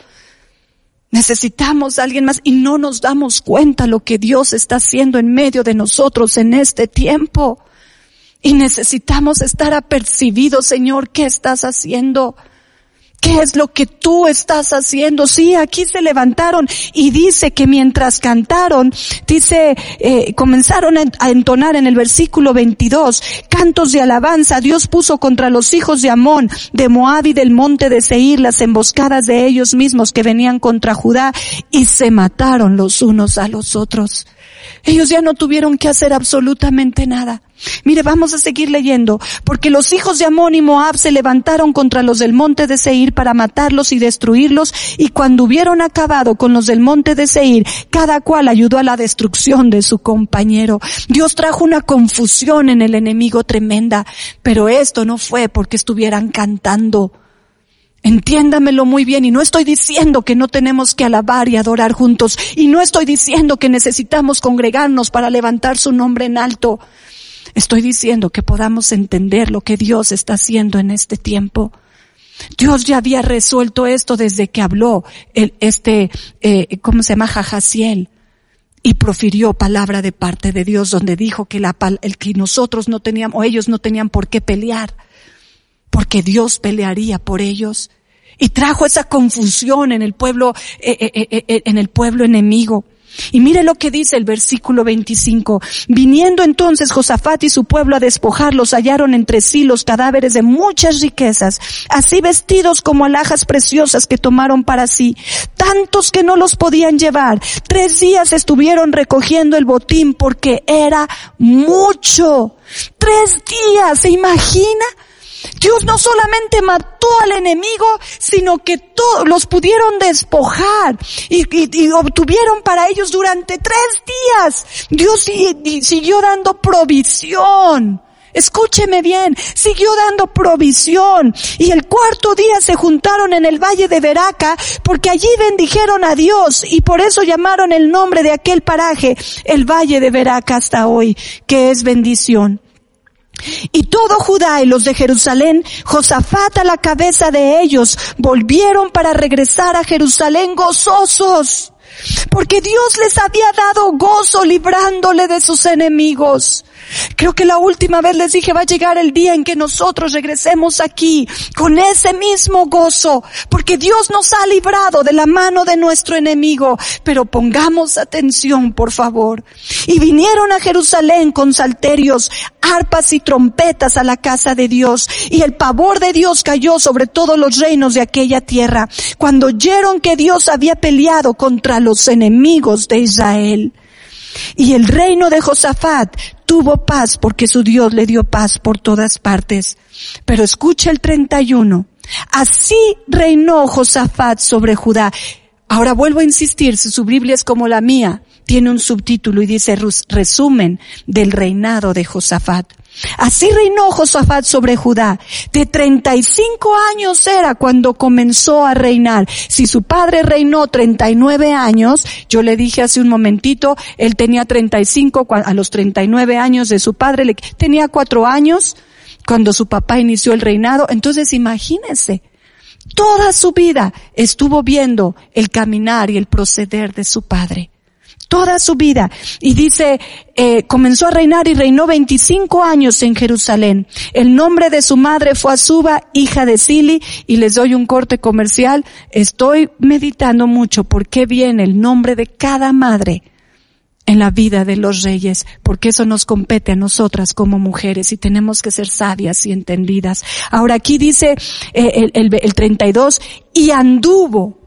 Necesitamos a alguien más y no nos damos cuenta lo que Dios está haciendo en medio de nosotros en este tiempo. Y necesitamos estar apercibidos, Señor, ¿qué estás haciendo? ¿Qué es lo que tú estás haciendo? Sí, aquí se levantaron y dice que mientras cantaron, dice, eh, comenzaron a entonar en el versículo 22, cantos de alabanza. Dios puso contra los hijos de Amón, de Moab y del monte de Seir las emboscadas de ellos mismos que venían contra Judá y se mataron los unos a los otros. Ellos ya no tuvieron que hacer absolutamente nada. Mire, vamos a seguir leyendo, porque los hijos de Amón y Moab se levantaron contra los del monte de Seir para matarlos y destruirlos, y cuando hubieron acabado con los del monte de Seir, cada cual ayudó a la destrucción de su compañero. Dios trajo una confusión en el enemigo tremenda, pero esto no fue porque estuvieran cantando Entiéndamelo muy bien y no estoy diciendo que no tenemos que alabar y adorar juntos y no estoy diciendo que necesitamos congregarnos para levantar su nombre en alto. Estoy diciendo que podamos entender lo que Dios está haciendo en este tiempo. Dios ya había resuelto esto desde que habló el, este, eh, ¿cómo se llama? Jajaciel. Y profirió palabra de parte de Dios donde dijo que la, el que nosotros no teníamos, o ellos no tenían por qué pelear porque Dios pelearía por ellos. Y trajo esa confusión en el pueblo, eh, eh, eh, en el pueblo enemigo. Y mire lo que dice el versículo 25. Viniendo entonces Josafat y su pueblo a despojarlos, hallaron entre sí los cadáveres de muchas riquezas, así vestidos como alhajas preciosas que tomaron para sí, tantos que no los podían llevar. Tres días estuvieron recogiendo el botín porque era mucho. Tres días, ¿se imagina? Dios no solamente mató al enemigo, sino que todos los pudieron despojar y, obtuvieron para ellos durante tres días. Dios siguió dando provisión. Escúcheme bien, siguió dando provisión. Y el cuarto día se juntaron en el valle de Veraca porque allí bendijeron a Dios y por eso llamaron el nombre de aquel paraje el valle de Veraca hasta hoy, que es bendición. Y todo Judá y los de Jerusalén, Josafat a la cabeza de ellos, volvieron para regresar a Jerusalén gozosos, porque Dios les había dado gozo librándole de sus enemigos. Creo que la última vez les dije va a llegar el día en que nosotros regresemos aquí con ese mismo gozo, porque Dios nos ha librado de la mano de nuestro enemigo. Pero pongamos atención, por favor. Y vinieron a Jerusalén con salterios, arpas y trompetas a la casa de Dios, y el pavor de Dios cayó sobre todos los reinos de aquella tierra, cuando oyeron que Dios había peleado contra los enemigos de Israel. Y el reino de Josafat tuvo paz porque su Dios le dio paz por todas partes. Pero escucha el 31. Así reinó Josafat sobre Judá. Ahora vuelvo a insistir, si su Biblia es como la mía, tiene un subtítulo y dice resumen del reinado de Josafat. Así reinó Josafat sobre Judá. De 35 años era cuando comenzó a reinar. Si su padre reinó 39 años, yo le dije hace un momentito, él tenía 35, a los 39 años de su padre, le, tenía cuatro años cuando su papá inició el reinado. Entonces imagínense, toda su vida estuvo viendo el caminar y el proceder de su padre toda su vida. Y dice, eh, comenzó a reinar y reinó 25 años en Jerusalén. El nombre de su madre fue Azuba, hija de Sili, y les doy un corte comercial. Estoy meditando mucho por qué viene el nombre de cada madre en la vida de los reyes, porque eso nos compete a nosotras como mujeres y tenemos que ser sabias y entendidas. Ahora aquí dice eh, el, el, el 32, y anduvo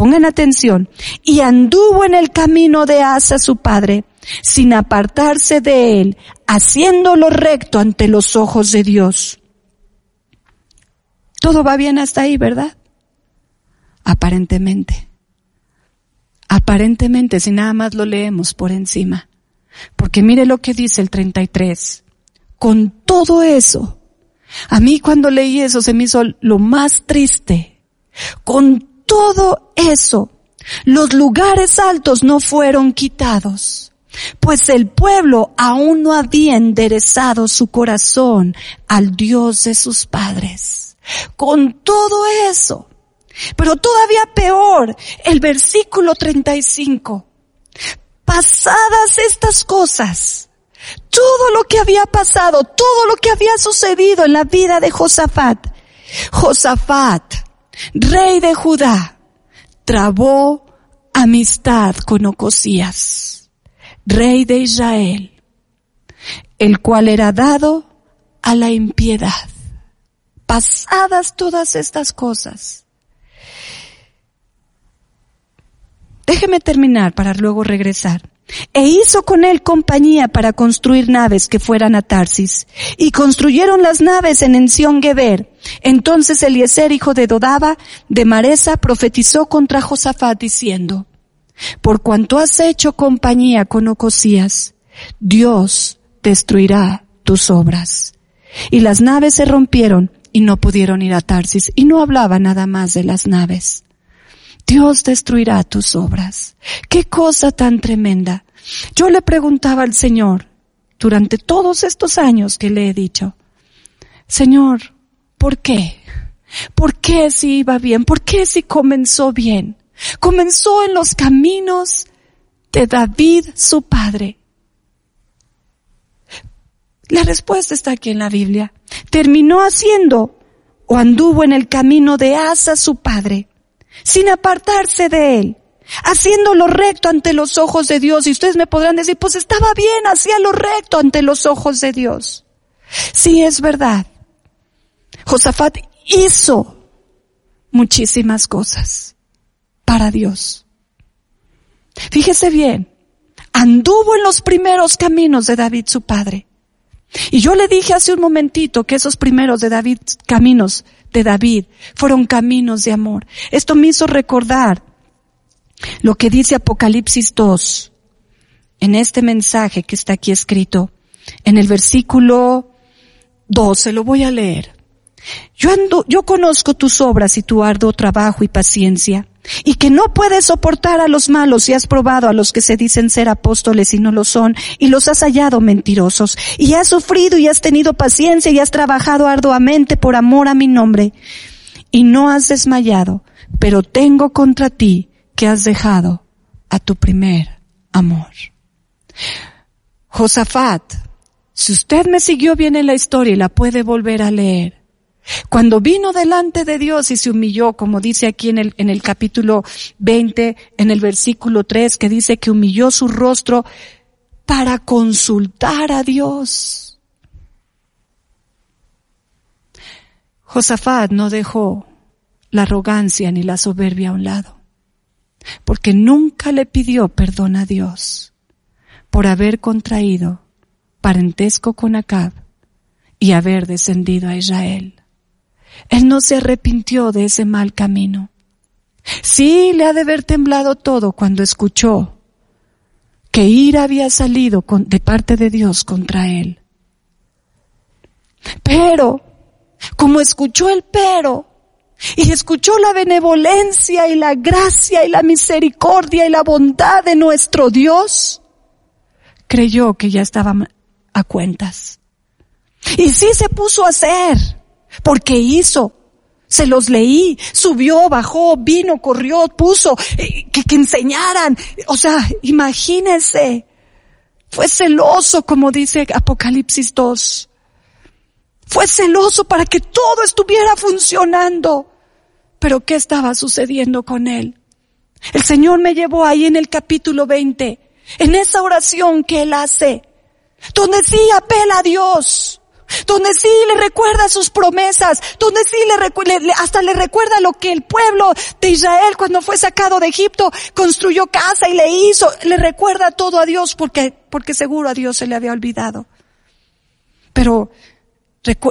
pongan atención, y anduvo en el camino de Asa su padre, sin apartarse de él, haciéndolo recto ante los ojos de Dios. Todo va bien hasta ahí, ¿verdad? Aparentemente. Aparentemente, si nada más lo leemos por encima. Porque mire lo que dice el 33. Con todo eso, a mí cuando leí eso se me hizo lo más triste. Con todo eso, los lugares altos no fueron quitados, pues el pueblo aún no había enderezado su corazón al Dios de sus padres. Con todo eso, Pero todavía peor, el versículo 35. Pasadas estas cosas, todo lo que había pasado, todo lo que había sucedido en la vida de Josafat, Josafat, rey de Judá, trabó amistad con Ocosías, rey de Israel, el cual era dado a la impiedad. Pasadas todas estas cosas, Déjeme terminar para luego regresar. E hizo con él compañía para construir naves que fueran a Tarsis. Y construyeron las naves en Ención Geber. Entonces Eliezer, hijo de Dodaba, de Maresa, profetizó contra Josafat diciendo, Por cuanto has hecho compañía con Ocosías, Dios destruirá tus obras. Y las naves se rompieron y no pudieron ir a Tarsis. Y no hablaba nada más de las naves. Dios destruirá tus obras. Qué cosa tan tremenda. Yo le preguntaba al Señor, durante todos estos años que le he dicho, Señor, ¿por qué? ¿Por qué si iba bien? ¿Por qué si comenzó bien? Comenzó en los caminos de David, su padre. La respuesta está aquí en la Biblia. Terminó haciendo o anduvo en el camino de Asa, su padre sin apartarse de él, haciendo lo recto ante los ojos de Dios. Y ustedes me podrán decir, pues estaba bien, hacía lo recto ante los ojos de Dios. Sí, es verdad. Josafat hizo muchísimas cosas para Dios. Fíjese bien, anduvo en los primeros caminos de David su padre. Y yo le dije hace un momentito que esos primeros de David caminos de David fueron caminos de amor. Esto me hizo recordar lo que dice Apocalipsis 2 en este mensaje que está aquí escrito. En el versículo 12 lo voy a leer. Yo ando, yo conozco tus obras y tu arduo trabajo y paciencia y que no puedes soportar a los malos y has probado a los que se dicen ser apóstoles y no lo son, y los has hallado mentirosos, y has sufrido y has tenido paciencia y has trabajado arduamente por amor a mi nombre, y no has desmayado, pero tengo contra ti que has dejado a tu primer amor. Josafat, si usted me siguió bien en la historia y la puede volver a leer, cuando vino delante de Dios y se humilló, como dice aquí en el, en el capítulo 20, en el versículo 3, que dice que humilló su rostro para consultar a Dios. Josafat no dejó la arrogancia ni la soberbia a un lado, porque nunca le pidió perdón a Dios por haber contraído parentesco con Acab y haber descendido a Israel. Él no se arrepintió de ese mal camino. Sí, le ha de haber temblado todo cuando escuchó que ira había salido de parte de Dios contra él. Pero, como escuchó el pero, y escuchó la benevolencia y la gracia y la misericordia y la bondad de nuestro Dios, creyó que ya estaba a cuentas. Y sí se puso a hacer porque hizo. Se los leí, subió, bajó, vino, corrió, puso, eh, que, que enseñaran. O sea, imagínense. Fue celoso, como dice Apocalipsis 2. Fue celoso para que todo estuviera funcionando. Pero ¿qué estaba sucediendo con él? El Señor me llevó ahí en el capítulo 20, en esa oración que él hace, donde sí apela a Dios donde sí le recuerda sus promesas, donde sí le, hasta le recuerda lo que el pueblo de Israel cuando fue sacado de Egipto construyó casa y le hizo, le recuerda todo a Dios porque, porque seguro a Dios se le había olvidado. Pero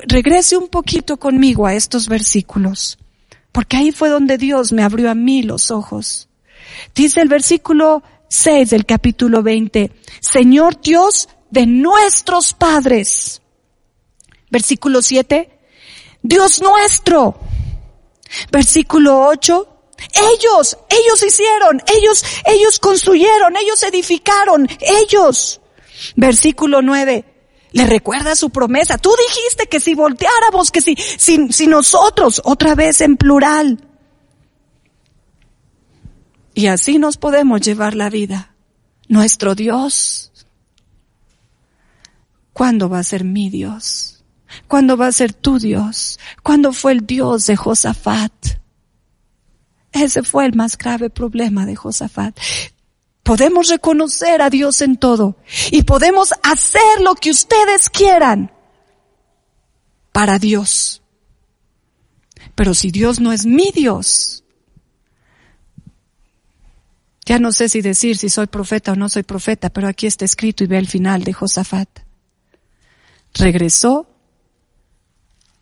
regrese un poquito conmigo a estos versículos, porque ahí fue donde Dios me abrió a mí los ojos. Dice el versículo 6 del capítulo 20, Señor Dios de nuestros padres, Versículo 7. Dios nuestro. Versículo 8. Ellos, ellos hicieron, ellos, ellos construyeron, ellos edificaron, ellos. Versículo 9. Le recuerda su promesa. Tú dijiste que si volteáramos, que si, si, si nosotros, otra vez en plural. Y así nos podemos llevar la vida. Nuestro Dios. ¿Cuándo va a ser mi Dios? ¿Cuándo va a ser tu Dios? ¿Cuándo fue el Dios de Josafat? Ese fue el más grave problema de Josafat. Podemos reconocer a Dios en todo y podemos hacer lo que ustedes quieran para Dios. Pero si Dios no es mi Dios, ya no sé si decir si soy profeta o no soy profeta, pero aquí está escrito y ve el final de Josafat. Regresó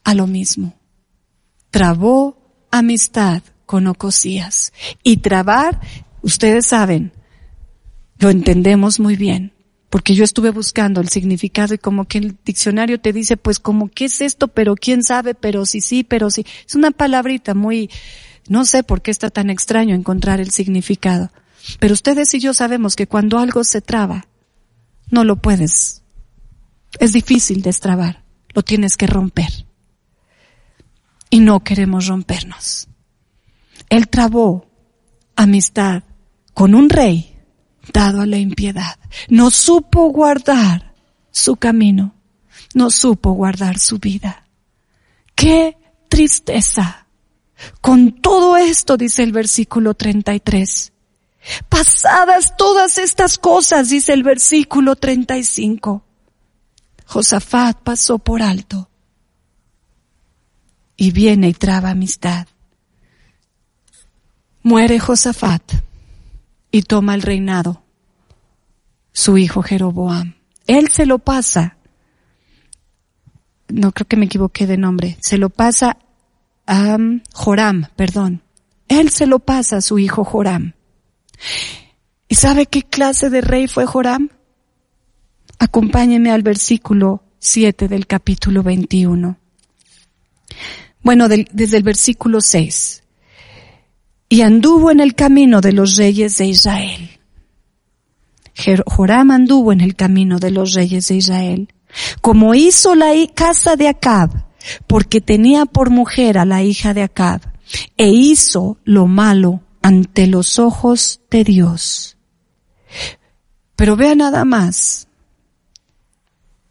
a lo mismo. Trabó amistad con Ocosías. Y trabar, ustedes saben, lo entendemos muy bien. Porque yo estuve buscando el significado y como que el diccionario te dice, pues como, ¿qué es esto? Pero quién sabe, pero sí, sí, pero sí. Es una palabrita muy, no sé por qué está tan extraño encontrar el significado. Pero ustedes y yo sabemos que cuando algo se traba, no lo puedes. Es difícil destrabar. Lo tienes que romper. Y no queremos rompernos. Él trabó amistad con un rey dado a la impiedad. No supo guardar su camino. No supo guardar su vida. ¡Qué tristeza! Con todo esto, dice el versículo 33, Pasadas todas estas cosas, dice el versículo 35, Josafat pasó por alto y viene y traba amistad. Muere Josafat y toma el reinado su hijo Jeroboam. Él se lo pasa, no creo que me equivoqué de nombre, se lo pasa a Joram, perdón. Él se lo pasa a su hijo Joram. ¿Y sabe qué clase de rey fue Joram? Acompáñeme al versículo 7 del capítulo 21. Bueno, desde el versículo 6. Y anduvo en el camino de los reyes de Israel. Joram anduvo en el camino de los reyes de Israel, como hizo la casa de Acab, porque tenía por mujer a la hija de Acab, e hizo lo malo ante los ojos de Dios. Pero vea nada más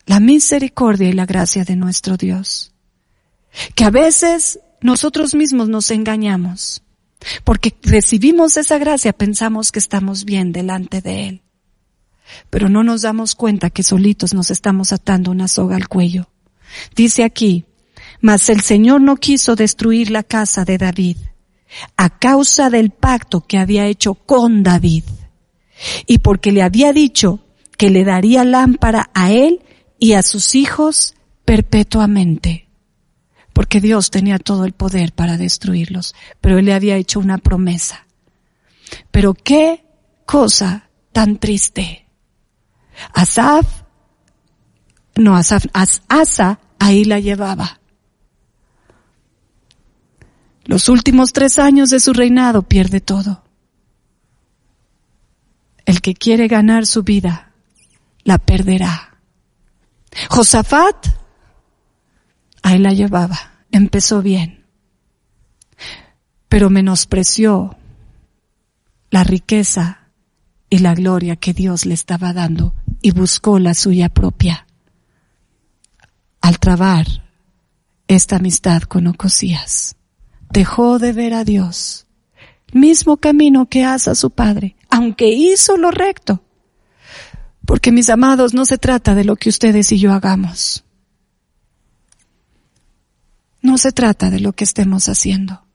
la misericordia y la gracia de nuestro Dios. Que a veces nosotros mismos nos engañamos, porque recibimos esa gracia, pensamos que estamos bien delante de Él. Pero no nos damos cuenta que solitos nos estamos atando una soga al cuello. Dice aquí, mas el Señor no quiso destruir la casa de David a causa del pacto que había hecho con David y porque le había dicho que le daría lámpara a él y a sus hijos perpetuamente. Porque Dios tenía todo el poder para destruirlos, pero él le había hecho una promesa. Pero qué cosa tan triste. Asaf, no Asaf, Asa ahí la llevaba. Los últimos tres años de su reinado pierde todo. El que quiere ganar su vida, la perderá. Josafat, ahí la llevaba, empezó bien, pero menospreció la riqueza y la gloria que Dios le estaba dando y buscó la suya propia. Al trabar esta amistad con Ocosías dejó de ver a Dios. Mismo camino que hace a su padre, aunque hizo lo recto. Porque mis amados, no se trata de lo que ustedes y yo hagamos. No se trata de lo que estemos haciendo.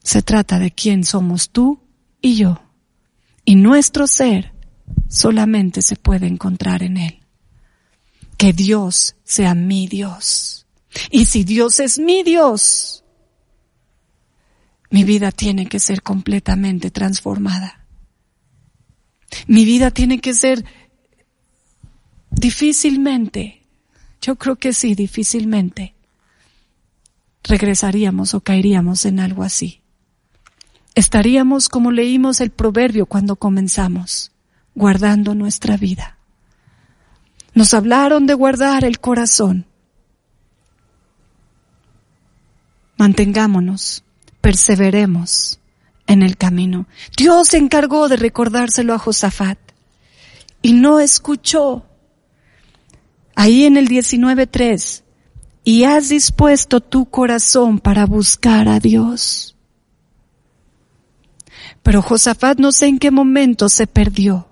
Se trata de quién somos tú y yo. Y nuestro ser solamente se puede encontrar en Él. Que Dios sea mi Dios. Y si Dios es mi Dios, mi vida tiene que ser completamente transformada. Mi vida tiene que ser difícilmente, yo creo que sí, difícilmente, regresaríamos o caeríamos en algo así. Estaríamos como leímos el proverbio cuando comenzamos, guardando nuestra vida. Nos hablaron de guardar el corazón. Mantengámonos perseveremos en el camino. Dios se encargó de recordárselo a Josafat y no escuchó. Ahí en el 19.3, y has dispuesto tu corazón para buscar a Dios. Pero Josafat no sé en qué momento se perdió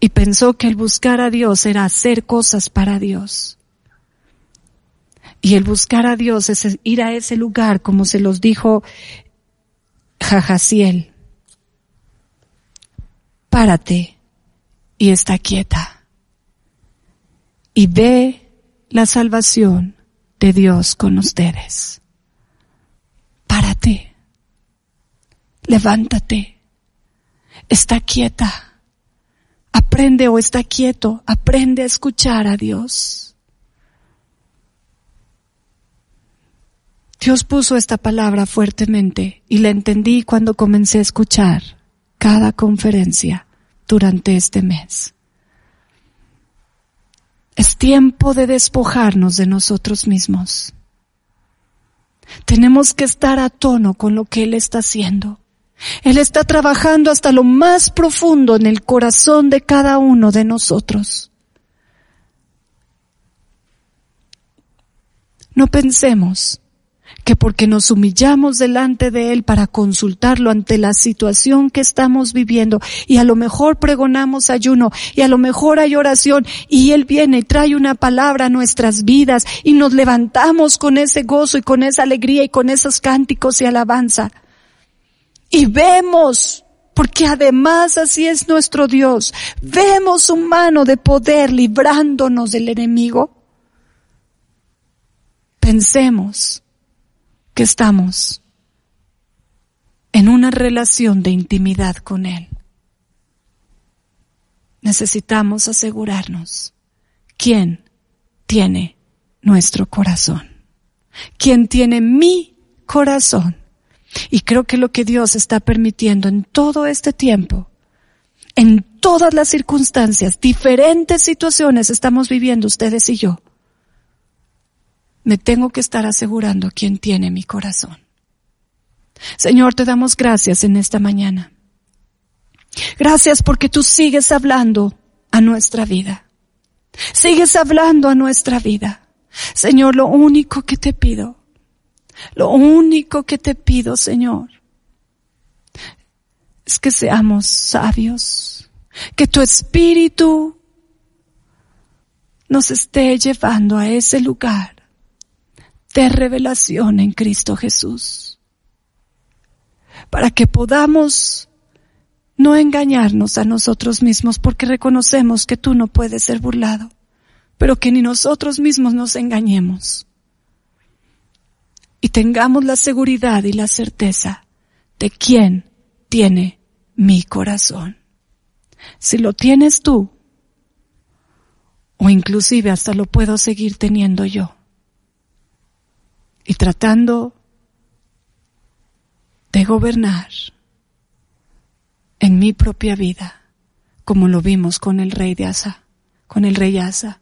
y pensó que el buscar a Dios era hacer cosas para Dios. Y el buscar a Dios es ir a ese lugar, como se los dijo Jajaciel. Párate y está quieta. Y ve la salvación de Dios con ustedes. Párate. Levántate. Está quieta. Aprende o está quieto. Aprende a escuchar a Dios. Dios puso esta palabra fuertemente y la entendí cuando comencé a escuchar cada conferencia durante este mes. Es tiempo de despojarnos de nosotros mismos. Tenemos que estar a tono con lo que Él está haciendo. Él está trabajando hasta lo más profundo en el corazón de cada uno de nosotros. No pensemos que porque nos humillamos delante de Él para consultarlo ante la situación que estamos viviendo y a lo mejor pregonamos ayuno y a lo mejor hay oración y Él viene y trae una palabra a nuestras vidas y nos levantamos con ese gozo y con esa alegría y con esos cánticos y alabanza. Y vemos, porque además así es nuestro Dios, vemos su mano de poder librándonos del enemigo. Pensemos que estamos en una relación de intimidad con Él. Necesitamos asegurarnos quién tiene nuestro corazón, quién tiene mi corazón. Y creo que lo que Dios está permitiendo en todo este tiempo, en todas las circunstancias, diferentes situaciones estamos viviendo ustedes y yo, me tengo que estar asegurando quién tiene mi corazón. Señor, te damos gracias en esta mañana. Gracias porque tú sigues hablando a nuestra vida. Sigues hablando a nuestra vida. Señor, lo único que te pido, lo único que te pido, Señor, es que seamos sabios, que tu espíritu nos esté llevando a ese lugar de revelación en Cristo Jesús. Para que podamos no engañarnos a nosotros mismos porque reconocemos que tú no puedes ser burlado, pero que ni nosotros mismos nos engañemos. Y tengamos la seguridad y la certeza de quién tiene mi corazón. Si lo tienes tú, o inclusive hasta lo puedo seguir teniendo yo y tratando de gobernar en mi propia vida, como lo vimos con el rey de Asa, con el rey Asa.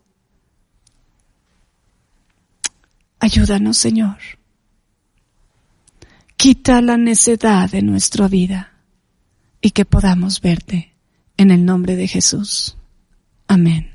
Ayúdanos, Señor. Quita la necedad de nuestra vida y que podamos verte en el nombre de Jesús. Amén.